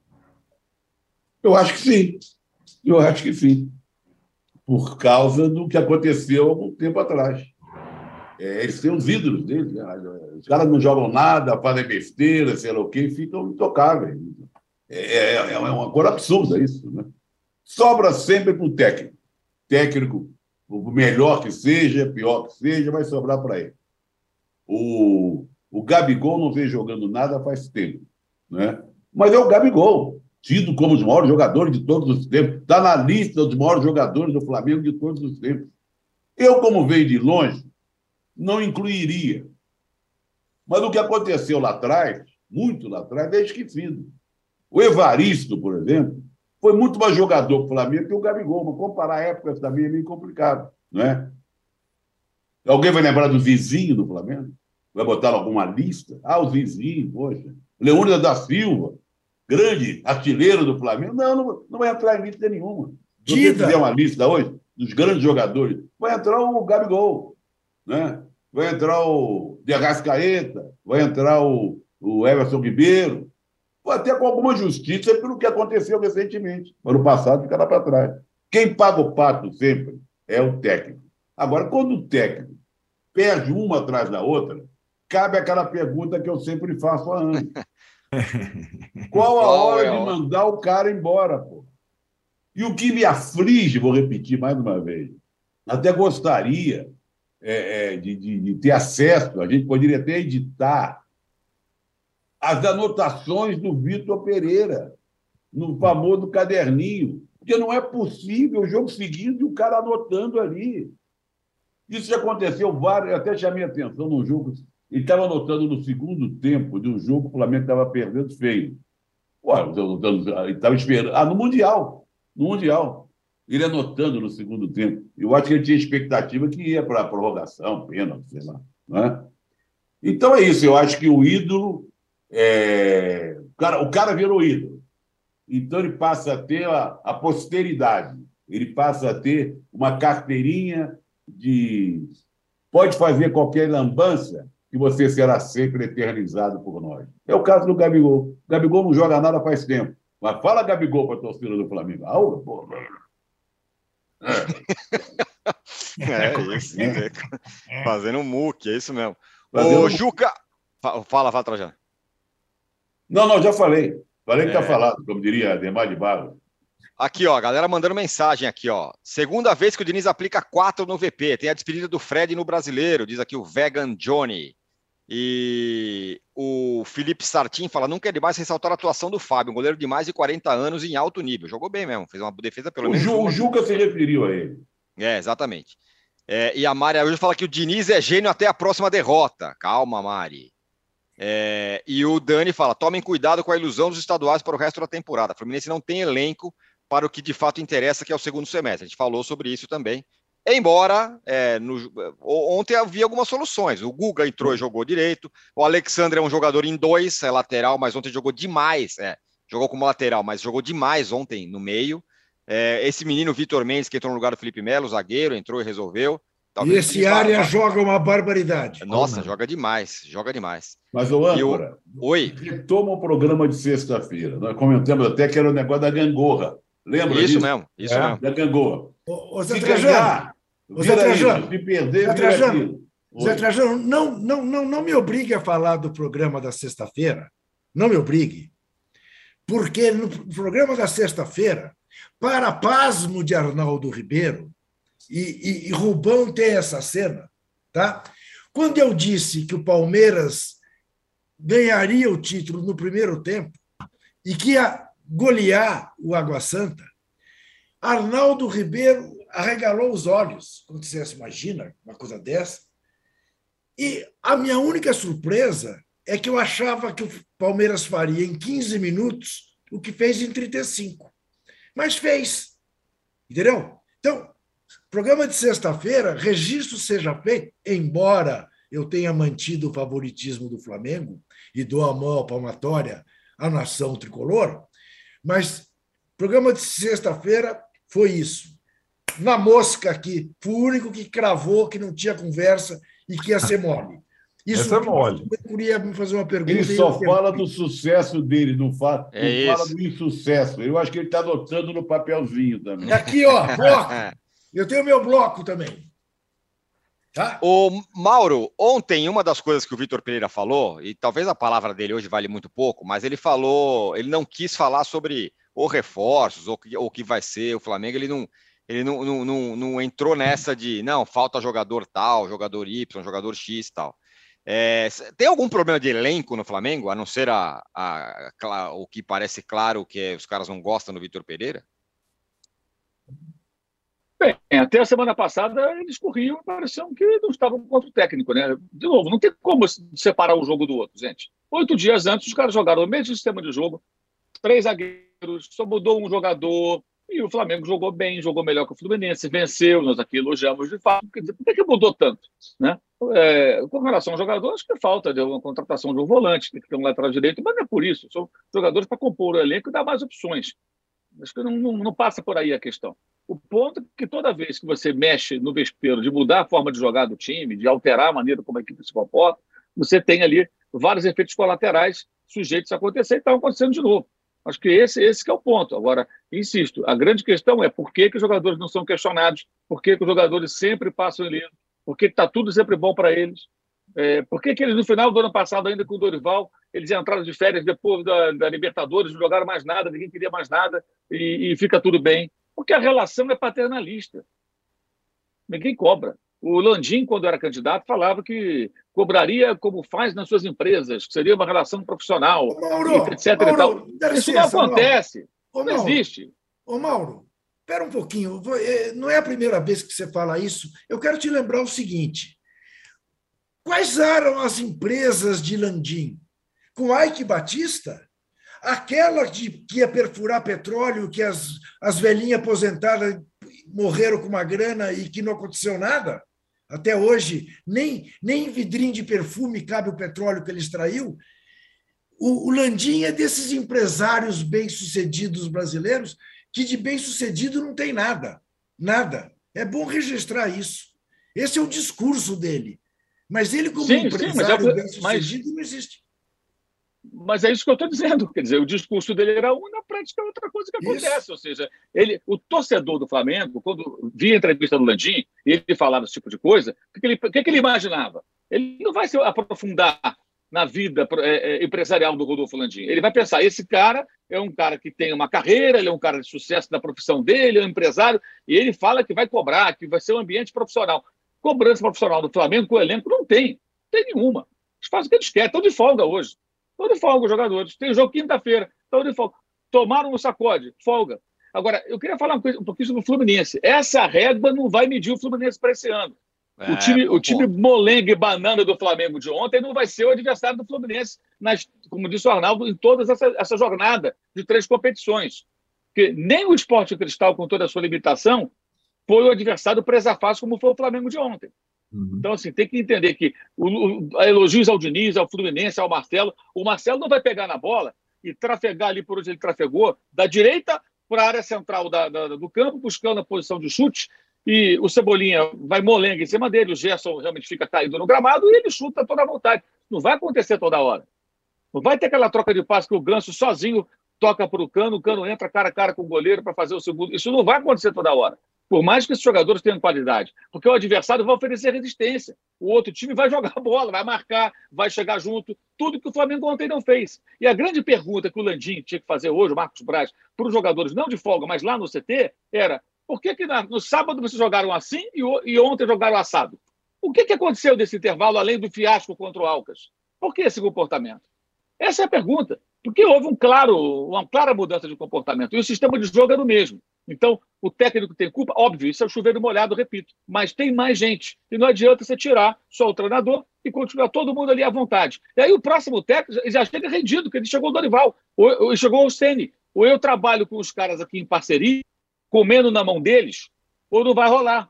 Eu acho que sim. Eu acho que sim. Por causa do que aconteceu há algum tempo atrás. É, eles têm os ídolos deles. Né? Os caras não jogam nada, fazem besteira, sei lá o quê, ficam intocáveis. É, é, é uma coisa absurda isso. Né? Sobra sempre para o técnico. Técnico, o melhor que seja, pior que seja, vai sobrar para ele. O, o Gabigol não vem jogando nada faz tempo. Né? Mas é o Gabigol, tido como dos maiores jogadores de todos os tempos. Está na lista dos maiores jogadores do Flamengo de todos os tempos. Eu, como veio de longe, não incluiria. Mas o que aconteceu lá atrás, muito lá atrás, é esquecido. O Evaristo, por exemplo, foi muito mais jogador para o Flamengo que o Gabigol. Mas comparar épocas também é meio complicado, não é? Alguém vai lembrar do vizinho do Flamengo? Vai botar alguma lista? Ah, o vizinho, poxa. Leônidas da Silva, grande artilheiro do Flamengo. Não, não, não vai entrar em lista nenhuma. Se você fizer uma lista hoje dos grandes jogadores, vai entrar o Gabigol né? vai entrar o De Arrascaeta, vai entrar o, o Everson Ribeiro, até com alguma justiça pelo que aconteceu recentemente. Ano passado fica lá para trás. Quem paga o pato sempre é o técnico. Agora, quando o técnico perde uma atrás da outra, cabe aquela pergunta que eu sempre faço há anos. Qual a hora de mandar o cara embora, pô? E o que me aflige, vou repetir mais uma vez, até gostaria é, é, de, de, de ter acesso, a gente poderia até editar as anotações do Vitor Pereira no famoso caderninho, porque não é possível o jogo e o cara anotando ali. Isso aconteceu vários, eu até chamei a atenção no jogo. Ele estava anotando no segundo tempo de um jogo que o Flamengo estava perdendo feio. Ué, ele estava esperando. Ah, no Mundial. No Mundial ele anotando no segundo tempo. Eu acho que ele tinha expectativa que ia para a prorrogação, pênalti, sei lá. Né? Então é isso, eu acho que o ídolo. É... O, cara, o cara virou ídolo. Então ele passa a ter a, a posteridade, ele passa a ter uma carteirinha de. Pode fazer qualquer lambança que você será sempre eternizado por nós. É o caso do Gabigol. O Gabigol não joga nada faz tempo. Mas fala Gabigol para a torcida do Flamengo. Ah, é, é isso. É. Fazendo um muque, é isso mesmo. Fazendo Ô, Juca. Fala, fala, Trajano. Não, não, já falei. Falei que tá é... falado, como diria Ademar de Barro. Aqui, ó, galera mandando mensagem aqui, ó. Segunda vez que o Diniz aplica 4 no VP. Tem a despedida do Fred no brasileiro, diz aqui o Vegan Johnny. E o Felipe Sartin fala: nunca é demais ressaltar a atuação do Fábio, um goleiro de mais de 40 anos em alto nível. Jogou bem mesmo, fez uma defesa pelo o menos. Ju, uma... O Juca se referiu a ele. É, exatamente. É, e a Mari hoje fala que o Diniz é gênio até a próxima derrota. Calma, Mari. É, e o Dani fala: tomem cuidado com a ilusão dos estaduais para o resto da temporada. A Fluminense não tem elenco para o que de fato interessa, que é o segundo semestre. A gente falou sobre isso também. Embora é, no, ontem havia algumas soluções. O Guga entrou e jogou direito. O Alexandre é um jogador em dois, é lateral, mas ontem jogou demais. É, jogou como lateral, mas jogou demais ontem no meio. É, esse menino Vitor Mendes, que entrou no lugar do Felipe Melo, zagueiro, entrou e resolveu. Talvez e esse área joga uma barbaridade. Nossa, joga demais, joga demais. Mas o âncora, Oi. retoma o programa de sexta-feira. Nós comentamos até que era o negócio da gangorra. Lembra isso disso? mesmo, isso é, mesmo. Da gangorra. Ô, ô, Se ganhar, Zé Trajano, perder, Zé Trajano, Zé Trajano não, não, não, não me obrigue a falar do programa da sexta-feira. Não me obrigue. Porque no programa da sexta-feira, para pasmo de Arnaldo Ribeiro, e, e, e Rubão tem essa cena, tá? Quando eu disse que o Palmeiras ganharia o título no primeiro tempo e que ia golear o Água Santa, Arnaldo Ribeiro arregalou os olhos quando dissesse, imagina uma coisa dessa. E a minha única surpresa é que eu achava que o Palmeiras faria em 15 minutos o que fez em 35. Mas fez. Entendeu? Então, programa de sexta-feira, registro seja feito, embora eu tenha mantido o favoritismo do Flamengo e dou a mão palmatória à nação tricolor, mas programa de sexta-feira foi isso. Na mosca aqui, fui o único que cravou que não tinha conversa e que ia ser mole. Isso Essa é mole. Eu queria me fazer uma pergunta. Ele só fala do sucesso dele, do fato. É fala do insucesso. Eu acho que ele está anotando no papelzinho também. Aqui, ó, bloco. Eu tenho meu bloco também. Tá? O Mauro, ontem uma das coisas que o Vitor Pereira falou, e talvez a palavra dele hoje vale muito pouco, mas ele falou, ele não quis falar sobre ou reforços, ou o que vai ser o Flamengo, ele não, ele não, não, não, não, entrou nessa de não, falta jogador tal, jogador Y, jogador X tal. É, tem algum problema de elenco no Flamengo, a não ser a, a, a, o que parece claro que é, os caras não gostam do Vitor Pereira? Bem, até a semana passada eles corriam e pareciam que não estavam contra o técnico, né? De novo, não tem como separar um jogo do outro, gente. Oito dias antes, os caras jogaram o mesmo sistema de jogo, três zagueiros, só mudou um jogador, e o Flamengo jogou bem, jogou melhor que o Fluminense, venceu, nós aqui elogiamos de fato. Quer dizer, por que, que mudou tanto? Né? É, com relação ao jogador, acho que falta de uma contratação de um volante, tem que ter um lateral direito, mas não é por isso. São jogadores para compor o elenco e dar mais opções. Acho que não, não, não, passa por aí a questão. O ponto é que toda vez que você mexe no vespeiro de mudar a forma de jogar do time, de alterar a maneira como a equipe se comporta, você tem ali vários efeitos colaterais sujeitos a acontecer e estão acontecendo de novo. Acho que esse, esse que é o ponto. Agora, insisto, a grande questão é por que, que os jogadores não são questionados, por que, que os jogadores sempre passam liso, por que está tudo sempre bom para eles, é, por que, que eles, no final do ano passado, ainda com o Dorival, eles entraram de férias depois da, da Libertadores, não jogaram mais nada, ninguém queria mais nada e, e fica tudo bem? Porque a relação é paternalista. Ninguém cobra. O Landim, quando era candidato, falava que cobraria como faz nas suas empresas, que seria uma relação profissional, Mauro, etc. Mauro, Isso não acontece, Mauro. não existe. Ô, Mauro, espera um pouquinho. Eh, não é a primeira vez que você fala isso. Eu quero te lembrar o seguinte. Quais eram as empresas de Landim? Com Ike Batista? Aquela de, que ia perfurar petróleo, que as, as velhinhas aposentadas morreram com uma grana e que não aconteceu nada? Até hoje, nem, nem em vidrinho de perfume cabe o petróleo que ele extraiu. O, o Landim é desses empresários bem-sucedidos brasileiros que de bem-sucedido não tem nada. Nada. É bom registrar isso. Esse é o discurso dele. Mas ele, como sim, empresário é bem-sucedido, não existe. Mas é isso que eu estou dizendo. Quer dizer, o discurso dele era um, na prática é outra coisa que acontece. Isso. Ou seja, ele, o torcedor do Flamengo, quando via a entrevista do Landim e ele falava esse tipo de coisa, o que, ele, que, que ele imaginava? Ele não vai se aprofundar na vida é, é, empresarial do Rodolfo Landim. Ele vai pensar: esse cara é um cara que tem uma carreira, ele é um cara de sucesso na profissão dele, é um empresário, e ele fala que vai cobrar, que vai ser um ambiente profissional. Cobrança profissional do Flamengo com o elenco não tem, não tem nenhuma. Eles fazem o que eles querem, estão de folga hoje. Estão de folga os jogadores. Tem jogo quinta-feira, estão de folga. Tomaram um sacode, folga. Agora, eu queria falar um pouquinho sobre o Fluminense. Essa régua não vai medir o Fluminense para esse ano. É, o time, o time molengue e banana do Flamengo de ontem não vai ser o adversário do Fluminense, nas, como disse o Arnaldo, em toda essa, essa jornada de três competições. Porque nem o Esporte Cristal, com toda a sua limitação, foi o adversário presa fácil como foi o Flamengo de ontem. Uhum. Então, assim, tem que entender que o, o, elogios ao Diniz, ao Fluminense, ao Marcelo, o Marcelo não vai pegar na bola e trafegar ali por onde ele trafegou, da direita para a área central da, da, do campo, buscando a posição de chute, e o Cebolinha vai molenga em cima dele, o Gerson realmente fica caído no gramado e ele chuta toda a vontade. Não vai acontecer toda hora. Não vai ter aquela troca de passe que o Ganso sozinho toca para o cano, o cano entra cara a cara com o goleiro para fazer o segundo. Isso não vai acontecer toda hora. Por mais que esses jogadores tenham qualidade, porque o adversário vai oferecer resistência. O outro time vai jogar bola, vai marcar, vai chegar junto. Tudo que o Flamengo ontem não fez. E a grande pergunta que o Landim tinha que fazer hoje, o Marcos Braz, para os jogadores, não de folga, mas lá no CT, era: por que, que no sábado vocês jogaram assim e, ontem jogaram assado? O que, que aconteceu desse intervalo, além do fiasco contra o Alcas? Por que esse comportamento? Essa é a pergunta. Porque houve um claro, uma clara mudança de comportamento. E o sistema de jogo era o mesmo. Então, o técnico tem culpa? Óbvio, isso é o chuveiro molhado, repito. Mas tem mais gente. E não adianta você tirar só o treinador e continuar todo mundo ali à vontade. E aí o próximo técnico já chega rendido, que ele chegou o Dorival, ou, ou chegou o Sene. Ou eu trabalho com os caras aqui em parceria, comendo na mão deles, ou não vai rolar.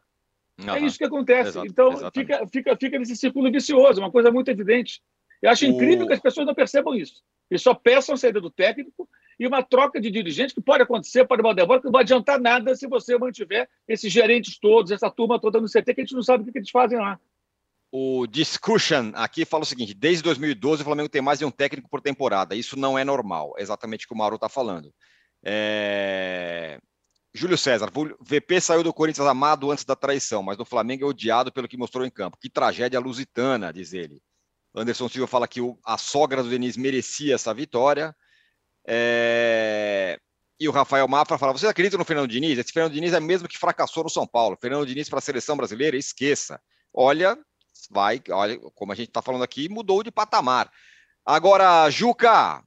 Uhum. É isso que acontece. Exato, então, fica, fica, fica nesse círculo vicioso, uma coisa muito evidente. Eu acho o... incrível que as pessoas não percebam isso. Eles só peçam a saída do técnico e uma troca de dirigente que pode acontecer, pode mandar embora, que não vai adiantar nada se você mantiver esses gerentes todos, essa turma toda no CT, que a gente não sabe o que eles fazem lá. O Discussion aqui fala o seguinte: desde 2012 o Flamengo tem mais de um técnico por temporada. Isso não é normal, exatamente o que o Mauro está falando. É... Júlio César, VP saiu do Corinthians amado antes da traição, mas do Flamengo é odiado pelo que mostrou em campo. Que tragédia lusitana, diz ele. Anderson Silva fala que o, a sogra do Denis merecia essa vitória. É... E o Rafael Mafra fala: Vocês acreditam no Fernando Diniz? Esse Fernando Diniz é mesmo que fracassou no São Paulo. Fernando Diniz para a seleção brasileira, esqueça. Olha, vai, olha, como a gente está falando aqui, mudou de patamar. Agora, Juca,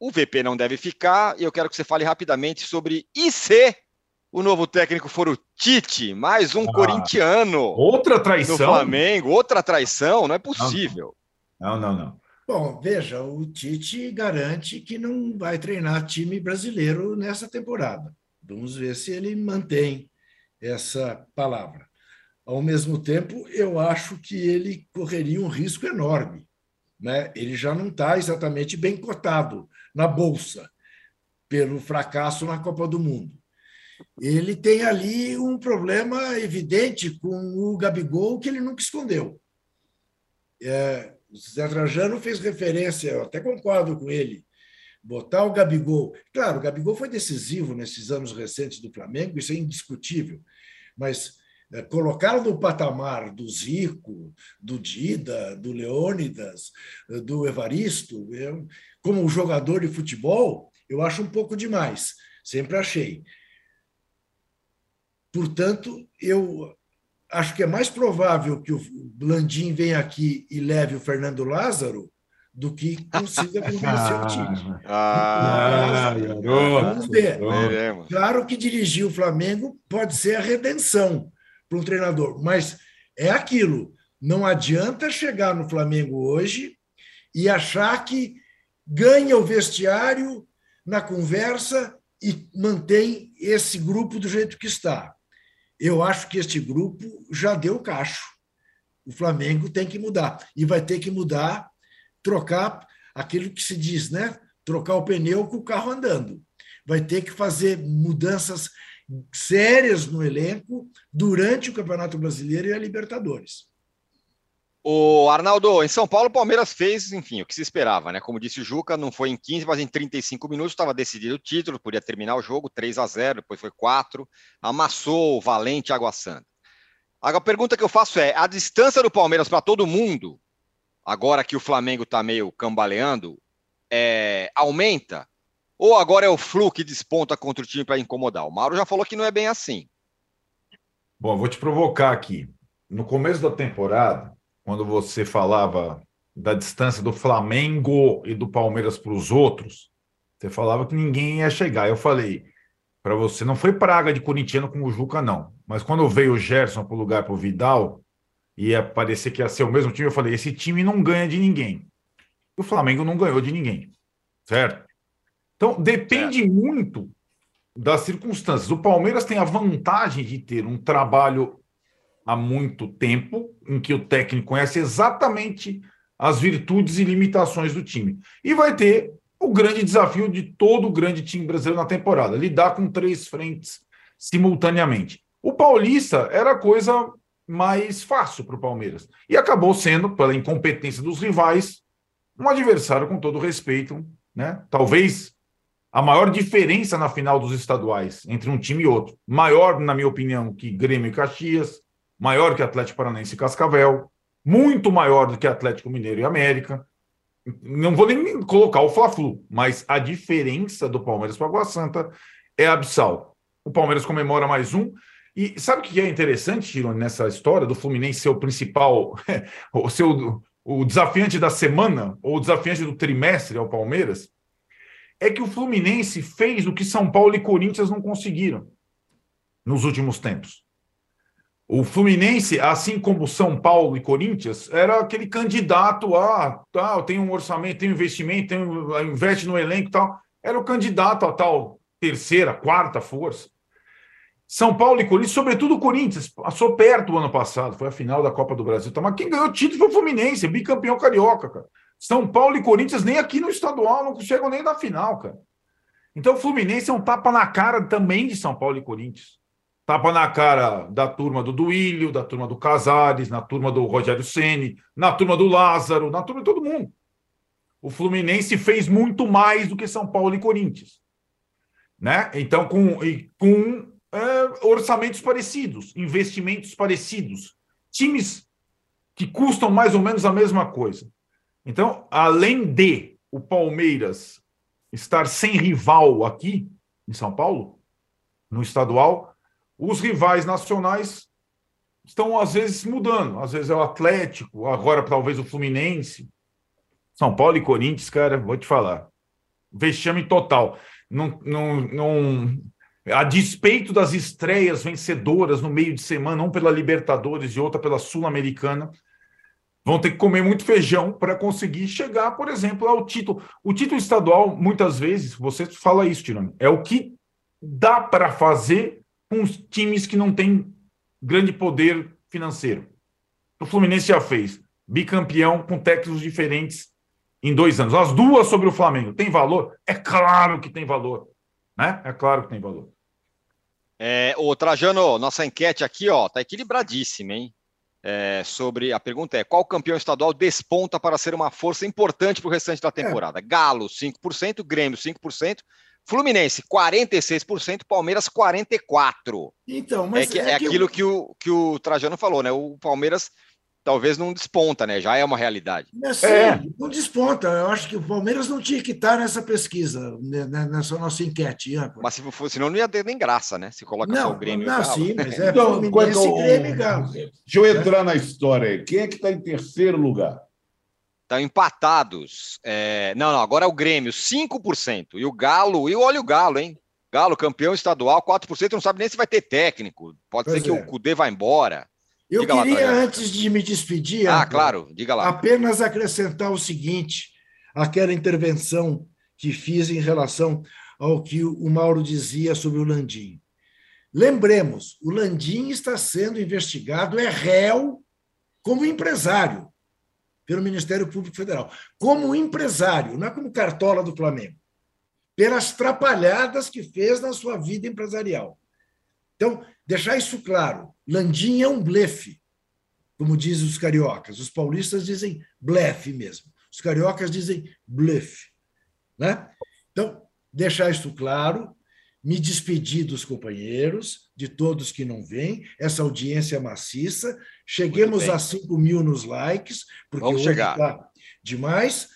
o VP não deve ficar, e eu quero que você fale rapidamente sobre IC, o novo técnico for o Tite, mais um ah, corintiano. Outra traição. No Flamengo, outra traição, não é possível. Não, não, não. Bom, veja, o Tite garante que não vai treinar time brasileiro nessa temporada. Vamos ver se ele mantém essa palavra. Ao mesmo tempo, eu acho que ele correria um risco enorme. Né? Ele já não está exatamente bem cotado na Bolsa pelo fracasso na Copa do Mundo. Ele tem ali um problema evidente com o Gabigol que ele nunca escondeu. É, o Zé Trajano fez referência, eu até concordo com ele, botar o Gabigol. Claro, o Gabigol foi decisivo nesses anos recentes do Flamengo, isso é indiscutível, mas é, colocar no patamar do Zico, do Dida, do Leônidas, do Evaristo, eu, como jogador de futebol, eu acho um pouco demais, sempre achei. Portanto, eu acho que é mais provável que o Landim venha aqui e leve o Fernando Lázaro do que consiga convencer o time. Ah, Vamos ver. Claro que dirigir o Flamengo pode ser a redenção para um treinador. Mas é aquilo. Não adianta chegar no Flamengo hoje e achar que ganha o vestiário na conversa e mantém esse grupo do jeito que está. Eu acho que este grupo já deu cacho. O Flamengo tem que mudar. E vai ter que mudar, trocar aquilo que se diz, né? Trocar o pneu com o carro andando. Vai ter que fazer mudanças sérias no elenco durante o Campeonato Brasileiro e a Libertadores. O Arnaldo, em São Paulo, o Palmeiras fez, enfim, o que se esperava, né? Como disse o Juca, não foi em 15, mas em 35 minutos estava decidido o título, podia terminar o jogo 3 a 0, depois foi 4, amassou o Valente Água Santa. A pergunta que eu faço é: a distância do Palmeiras para todo mundo, agora que o Flamengo está meio cambaleando, é, aumenta? Ou agora é o Flu que desponta contra o time para incomodar? O Mauro já falou que não é bem assim. Bom, vou te provocar aqui. No começo da temporada, quando você falava da distância do Flamengo e do Palmeiras para os outros, você falava que ninguém ia chegar. Eu falei para você, não foi praga de corintiano com o Juca, não. Mas quando veio o Gerson para o lugar para o Vidal, ia parecer que ia ser o mesmo time, eu falei: esse time não ganha de ninguém. E o Flamengo não ganhou de ninguém. Certo? Então, depende muito das circunstâncias. O Palmeiras tem a vantagem de ter um trabalho há muito tempo, em que o técnico conhece exatamente as virtudes e limitações do time. E vai ter o grande desafio de todo o grande time brasileiro na temporada, lidar com três frentes simultaneamente. O Paulista era a coisa mais fácil para o Palmeiras. E acabou sendo, pela incompetência dos rivais, um adversário com todo respeito, né? Talvez a maior diferença na final dos estaduais entre um time e outro. Maior, na minha opinião, que Grêmio e Caxias, maior que Atlético Paranaense e Cascavel, muito maior do que Atlético Mineiro e América. Não vou nem colocar o Fla-Flu, mas a diferença do Palmeiras para o Água Santa é abissal. O Palmeiras comemora mais um. E sabe o que é interessante, Tirone, nessa história do Fluminense ser o principal, o seu o desafiante da semana, ou o desafiante do trimestre ao Palmeiras? é que o Fluminense fez o que São Paulo e Corinthians não conseguiram nos últimos tempos. O Fluminense, assim como São Paulo e Corinthians, era aquele candidato a tal, tem um orçamento, tem um investimento, tem um, investe no elenco e tal. Era o candidato a tal terceira, quarta força. São Paulo e Corinthians, sobretudo o Corinthians, passou perto o ano passado, foi a final da Copa do Brasil. Então, mas quem ganhou o título foi o Fluminense, bicampeão carioca, cara. São Paulo e Corinthians nem aqui no estadual não chegam nem na final, cara. Então o Fluminense é um tapa na cara também de São Paulo e Corinthians. Tapa na cara da turma do Duílio, da turma do Casares, na turma do Rogério Ceni, na turma do Lázaro, na turma de todo mundo. O Fluminense fez muito mais do que São Paulo e Corinthians. Né? Então, com, com é, orçamentos parecidos, investimentos parecidos, times que custam mais ou menos a mesma coisa. Então, além de o Palmeiras estar sem rival aqui em São Paulo, no estadual, os rivais nacionais estão às vezes mudando. Às vezes é o Atlético, agora talvez o Fluminense. São Paulo e Corinthians, cara, vou te falar. Vexame total. Não, não, não, a despeito das estreias vencedoras no meio de semana, um pela Libertadores e outra pela Sul-Americana, vão ter que comer muito feijão para conseguir chegar, por exemplo, ao título. O título estadual, muitas vezes, você fala isso, Tirone, é o que dá para fazer com os times que não têm grande poder financeiro. O Fluminense já fez bicampeão com técnicos diferentes em dois anos. As duas sobre o Flamengo. Tem valor? É claro que tem valor. Né? É claro que tem valor. É, o Trajano, nossa enquete aqui, ó, tá equilibradíssima, hein? É, sobre a pergunta é: qual campeão estadual desponta para ser uma força importante para o restante da é. temporada? É. Galo, 5%, Grêmio, 5%, Fluminense, 46%, Palmeiras, 44%. Então, mas é, que, é, é aquilo eu... que, o, que o Trajano falou, né? O Palmeiras talvez não desponta, né? Já é uma realidade. É, é. não desponta. Eu acho que o Palmeiras não tinha que estar nessa pesquisa, né, né, nessa nossa enquete. Mas se fosse, senão não ia ter nem graça, né? Se coloca não, só o Grêmio não, sim, mas é então, Fluminense e Grêmio Galo. Deixa eu entrar na história aí. Quem é que está em terceiro lugar? Estão empatados. É... Não, não, agora é o Grêmio, 5%. E o Galo, e olha o Galo, hein? Galo, campeão estadual, 4%, não sabe nem se vai ter técnico. Pode pois ser que é. o Cudê vá embora. Eu diga queria, lá, antes de me despedir, ah, claro, diga lá. apenas acrescentar o seguinte: aquela intervenção que fiz em relação ao que o Mauro dizia sobre o Landim. Lembremos, o Landim está sendo investigado, é réu como empresário pelo Ministério Público Federal. Como empresário, não é como cartola do Flamengo. Pelas trapalhadas que fez na sua vida empresarial. Então, deixar isso claro: Landim é um blefe, como dizem os cariocas. Os paulistas dizem blefe mesmo. Os cariocas dizem blefe. Né? Então, deixar isso claro, me despedir dos companheiros, de todos que não vêm, essa audiência maciça. Cheguemos a 5 mil nos likes, porque Vamos hoje está demais.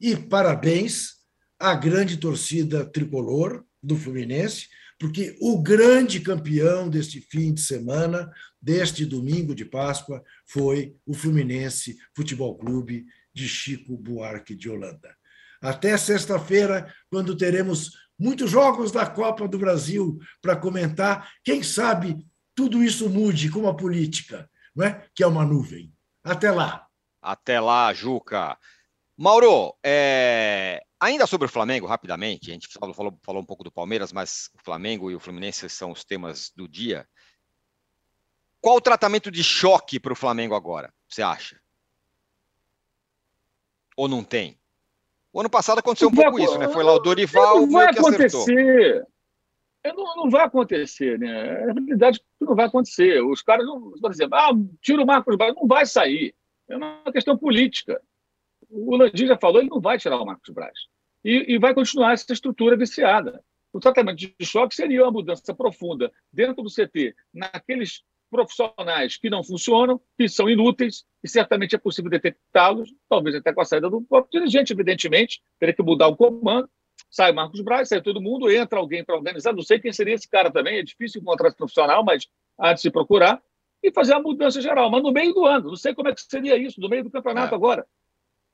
E parabéns à grande torcida tricolor do Fluminense, porque o grande campeão deste fim de semana, deste domingo de Páscoa, foi o Fluminense Futebol Clube de Chico Buarque de Holanda. Até sexta-feira, quando teremos muitos jogos da Copa do Brasil para comentar. Quem sabe tudo isso mude com a política, não é? que é uma nuvem. Até lá. Até lá, Juca. Mauro, é... ainda sobre o Flamengo, rapidamente, a gente falou, falou, um pouco do Palmeiras, mas o Flamengo e o Fluminense são os temas do dia. Qual o tratamento de choque para o Flamengo agora, você acha? Ou não tem? O ano passado aconteceu um não pouco vai, isso, né? Foi lá o Dorival. Não vai acontecer. Não, não vai acontecer, né? É verdade que não vai acontecer. Os caras não, por exemplo, ah, tira o Marcos Braz, não vai sair. É uma questão política o Landim já falou, ele não vai tirar o Marcos Braz. E, e vai continuar essa estrutura viciada. O tratamento de choque seria uma mudança profunda dentro do CT, naqueles profissionais que não funcionam, que são inúteis, e certamente é possível detectá-los, talvez até com a saída do próprio dirigente, evidentemente, teria que mudar o comando. Sai Marcos Braz, sai todo mundo, entra alguém para organizar. Não sei quem seria esse cara também, é difícil encontrar esse profissional, mas há de se procurar, e fazer a mudança geral. Mas no meio do ano, não sei como é que seria isso, no meio do campeonato é. agora.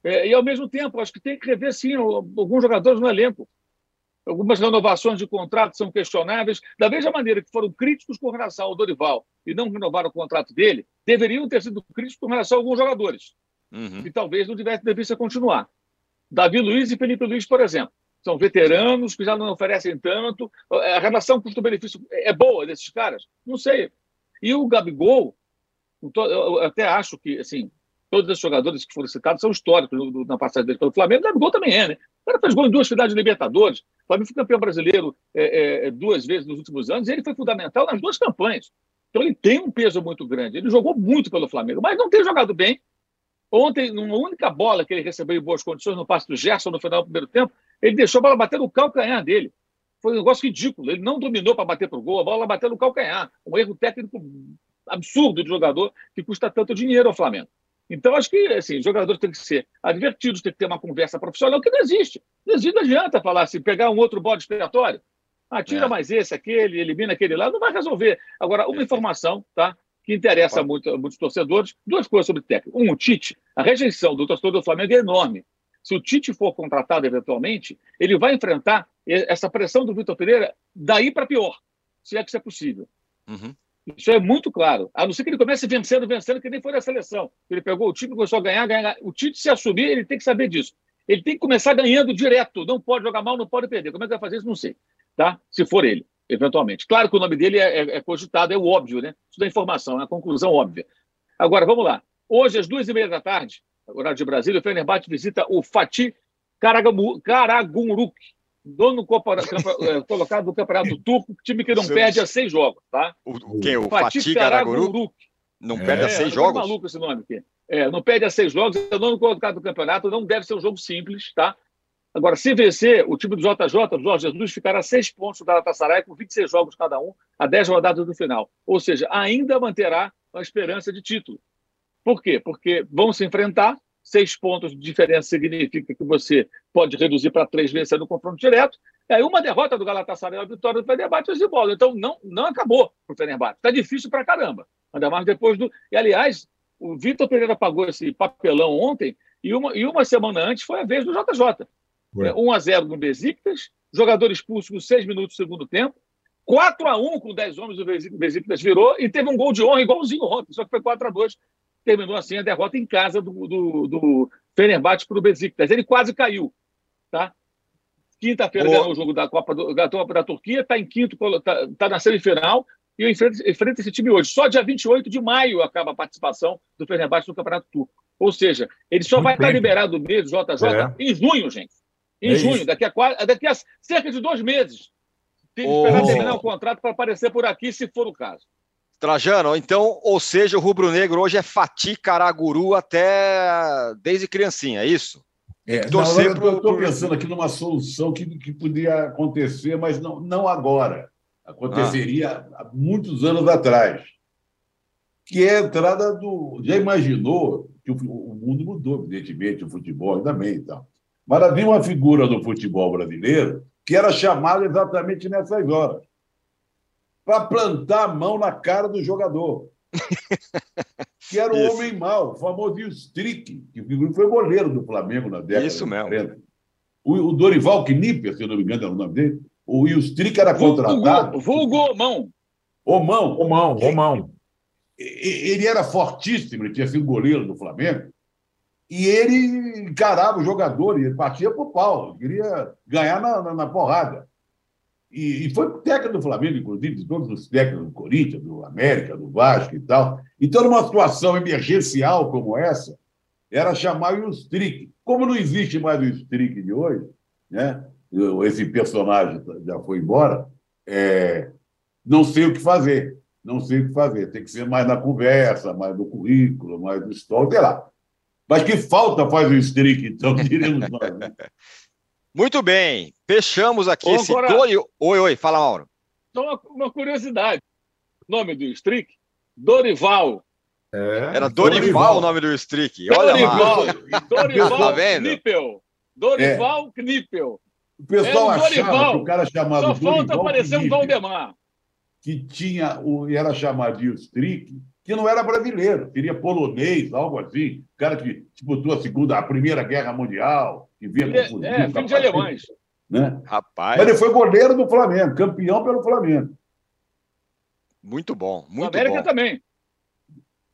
É, e, ao mesmo tempo, acho que tem que rever, sim, alguns jogadores no elenco. Algumas renovações de contrato são questionáveis. Da mesma maneira que foram críticos com relação ao Dorival e não renovaram o contrato dele, deveriam ter sido críticos com relação a alguns jogadores. Uhum. E talvez não tivesse, devesse continuar. Davi Luiz e Felipe Luiz, por exemplo. São veteranos que já não oferecem tanto. A relação custo-benefício é boa desses caras? Não sei. E o Gabigol, eu até acho que, assim, todos os jogadores que foram citados são históricos na passagem dele pelo Flamengo. O Gabigol também é, né? O cara fez gol em duas finais de Libertadores. O Flamengo foi campeão brasileiro é, é, duas vezes nos últimos anos e ele foi fundamental nas duas campanhas. Então ele tem um peso muito grande. Ele jogou muito pelo Flamengo, mas não tem jogado bem. Ontem, numa única bola que ele recebeu em boas condições no passe do Gerson no final do primeiro tempo, ele deixou a bola bater no calcanhar dele. Foi um negócio ridículo. Ele não dominou para bater para o gol, a bola bateu no calcanhar. Um erro técnico absurdo de jogador que custa tanto dinheiro ao Flamengo. Então, acho que assim, os jogadores têm que ser advertidos, têm que ter uma conversa profissional, que não existe. Não existe, não adianta falar assim, pegar um outro bode expiatório. Ah, tira é. mais esse, aquele, elimina aquele lá, não vai resolver. Agora, uma informação, tá? Que interessa muito a muitos torcedores, duas coisas sobre o técnico. Um, o Tite. A rejeição do torcedor do Flamengo é enorme. Se o Tite for contratado eventualmente, ele vai enfrentar essa pressão do Vitor Pereira daí para pior, se é que isso é possível. Uhum. Isso é muito claro. A não ser que ele comece vencendo, vencendo, que nem foi na seleção. Ele pegou o time, começou a ganhar, ganhar. O Tite se assumir, ele tem que saber disso. Ele tem que começar ganhando direto. Não pode jogar mal, não pode perder. Como é que vai fazer isso? Não sei. Tá? Se for ele, eventualmente. Claro que o nome dele é, é, é cogitado, é o óbvio, né? Isso da informação, é a conclusão óbvia. Agora, vamos lá. Hoje, às duas e meia da tarde, horário de Brasília, o Fenerbahçe visita o Fatih Karagumruk, dono é, colocado no Campeonato Turco, time que não perde a seis jogos, tá? O, quem? O Fatih Karaguruk? Não é, perde a seis jogos? É maluco esse nome aqui. É, não perde a seis jogos, é dono colocado no campeonato, não deve ser um jogo simples, tá? Agora, se vencer, o time do JJ, do Jorge Jesus, ficará a seis pontos do Galatasaray, com 26 jogos cada um, a 10 rodadas do final. Ou seja, ainda manterá a esperança de título. Por quê? Porque vão se enfrentar, seis pontos de diferença significa que você pode reduzir para três vezes no confronto direto. E aí uma derrota do Galatasaray a vitória do Fenerbahçe de bola. Então não, não acabou para o Fenerbahçe. Está difícil para caramba. Ainda mais depois do... E, aliás, o Vitor Pereira pagou esse papelão ontem e uma, e uma semana antes foi a vez do JJ. É, 1 a 0 no Besiktas, jogador expulso com 6 minutos do segundo tempo, 4 a 1 com 10 homens, o Besiktas virou e teve um gol de honra igualzinho ontem, só que foi 4 a 2 Terminou assim a derrota em casa do, do, do Fenerbahçe para o Besiktas. Ele quase caiu. Tá? Quinta-feira ganhou o jogo da Copa, do, da Copa da Turquia, está em quinto, está tá na semifinal e enfrenta, enfrenta esse time hoje. Só dia 28 de maio acaba a participação do Fenerbahçe no Campeonato Turco. Ou seja, ele só Muito vai bem. estar liberado do mês JJ é. em junho, gente. Em é junho, daqui a, daqui a cerca de dois meses. Tem que esperar oh. terminar o contrato para aparecer por aqui, se for o caso. Trajano, então, ou seja, o rubro-negro hoje é Fati Caraguru até desde criancinha, é isso? É, torcer não, eu estou pensando aqui numa solução que, que podia acontecer, mas não, não agora. Aconteceria ah. há muitos anos atrás. Que é a entrada do. Já imaginou que o, o mundo mudou, evidentemente, o futebol ainda bem e tal. Mas havia uma figura do futebol brasileiro que era chamada exatamente nessas horas para plantar a mão na cara do jogador. que era o Isso. homem mau, o famoso Strick, que foi goleiro do Flamengo na década Isso mesmo. 40. O, o Dorival Knipper, se eu não me engano, era o nome dele. O Strick era contratado. Vulgo Omão. Omão. Omão, Omão. Ele era fortíssimo, ele tinha sido goleiro do Flamengo. E ele encarava o jogador, ele partia para o pau, queria ganhar na, na, na porrada. E, e, foi técnico do Flamengo, inclusive, de todos os técnicos do Corinthians, do América, do Vasco e tal. Então, numa situação emergencial como essa, era chamar o Strick. Como não existe mais o Strick de hoje, né? esse personagem já foi embora, é... não sei o que fazer. Não sei o que fazer. Tem que ser mais na conversa, mais no currículo, mais no histórico, sei lá. Mas que falta faz o Strick, então, diríamos nós. Né? Muito bem, fechamos aqui Ô, esse agora... Oi, oi, fala, Mauro. Só uma, uma curiosidade. O nome do Strick? Dorival. É, Era Dorival, Dorival, o nome do Strick. Olha Dorival, lá. Dorival tá Knippel. Dorival é. Knippel. O pessoal é achava Dorival. que o cara chamado Só falta Dorival aparecer um Valdemar. Que tinha, o, era chamado de Strick, que não era brasileiro, seria polonês, algo assim. O cara que disputou a segunda, a primeira guerra mundial, que vinha com É, filho de alemães. Né? Rapaz. Mas ele foi goleiro do Flamengo, campeão pelo Flamengo. Muito bom, muito América bom. também.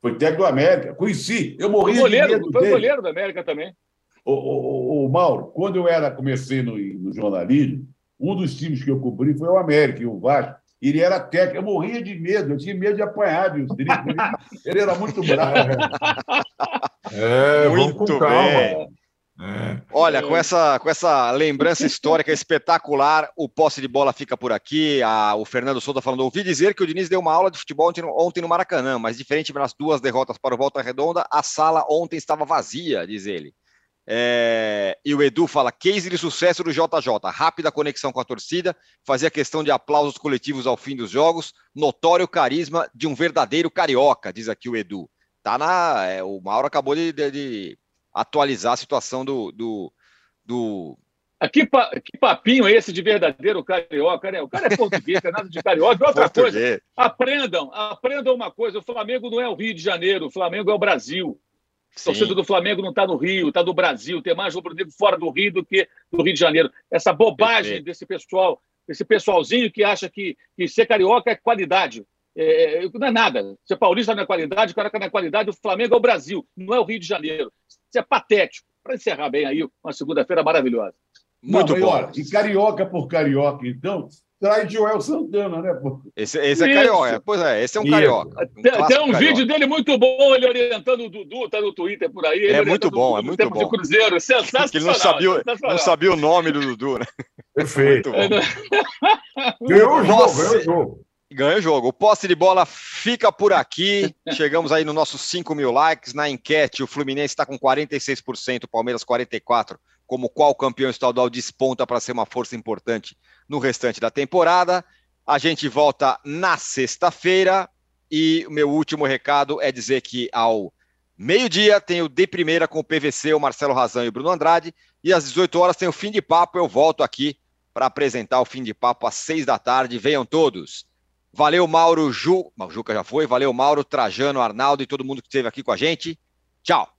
Foi técnico do América. Conheci. Eu morri foi goleiro, de medo Foi dele. goleiro do América também. O, o, o Mauro, quando eu era comecei no, no jornalismo, um dos times que eu cobri foi o América e o Vasco. Ele era técnico, eu morria de medo, eu tinha medo de apanhar de ele, ele era muito bravo. É, muito vamos com calma. Bem. É. Olha, com essa, com essa lembrança histórica espetacular, o posse de bola fica por aqui. A, o Fernando Souza falando: ouvi dizer que o Diniz deu uma aula de futebol ontem, ontem no Maracanã, mas diferente das duas derrotas para o Volta Redonda, a sala ontem estava vazia, diz ele. É, e o Edu fala: case de sucesso do JJ, rápida conexão com a torcida, fazia questão de aplausos coletivos ao fim dos jogos, notório carisma de um verdadeiro carioca, diz aqui o Edu. Tá na, é, o Mauro acabou de, de, de atualizar a situação do. do, do... Aqui, pa, que papinho é esse de verdadeiro carioca, né? O cara é português, é nada de carioca. Outra coisa, aprendam, aprendam uma coisa: o Flamengo não é o Rio de Janeiro, o Flamengo é o Brasil. A torcida do Flamengo não está no Rio, está no Brasil. Tem mais rubro-negro fora do Rio do que no Rio de Janeiro. Essa bobagem Perfeito. desse pessoal, esse pessoalzinho que acha que, que ser carioca é qualidade. É, é, não é nada. Ser paulista não é qualidade, carioca não é qualidade. O Flamengo é o Brasil, não é o Rio de Janeiro. Isso é patético. Para encerrar bem aí, uma segunda-feira maravilhosa. Muito não, bom. E carioca por carioca, então, traz Joel Santana, né? Esse, esse é carioca. Pois é, esse é um Isso. carioca. Um tem, tem, um carioca. vídeo dele muito bom, ele orientando o Dudu, tá no Twitter por aí. É muito bom, é muito bom. Cruzeiro, sensacional. ele não sabia, não sabia o nome do Dudu, né? Perfeito. Ganhou o jogo, ganhou o jogo. Ganha o jogo. O posse de bola fica por aqui. Chegamos aí nos nossos 5 mil likes. Na enquete, o Fluminense está com 46%, o Palmeiras 44%. Como qual campeão estadual desponta para ser uma força importante no restante da temporada. A gente volta na sexta-feira. E o meu último recado é dizer que ao meio-dia tem o De Primeira com o PVC, o Marcelo Razão e o Bruno Andrade. E às 18 horas tem o Fim de Papo. Eu volto aqui para apresentar o Fim de Papo às 6 da tarde. Venham todos. Valeu, Mauro Ju. O Juca já foi. Valeu, Mauro, Trajano, Arnaldo e todo mundo que esteve aqui com a gente. Tchau.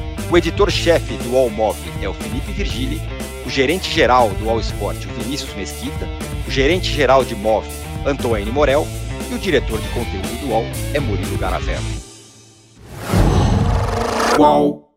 O editor-chefe do All Move é o Felipe Virgili. O gerente-geral do All Sport, o Vinícius Mesquita. O gerente-geral de Move, Antônio Morel. E o diretor de conteúdo do All é Murilo Garavello. Qual?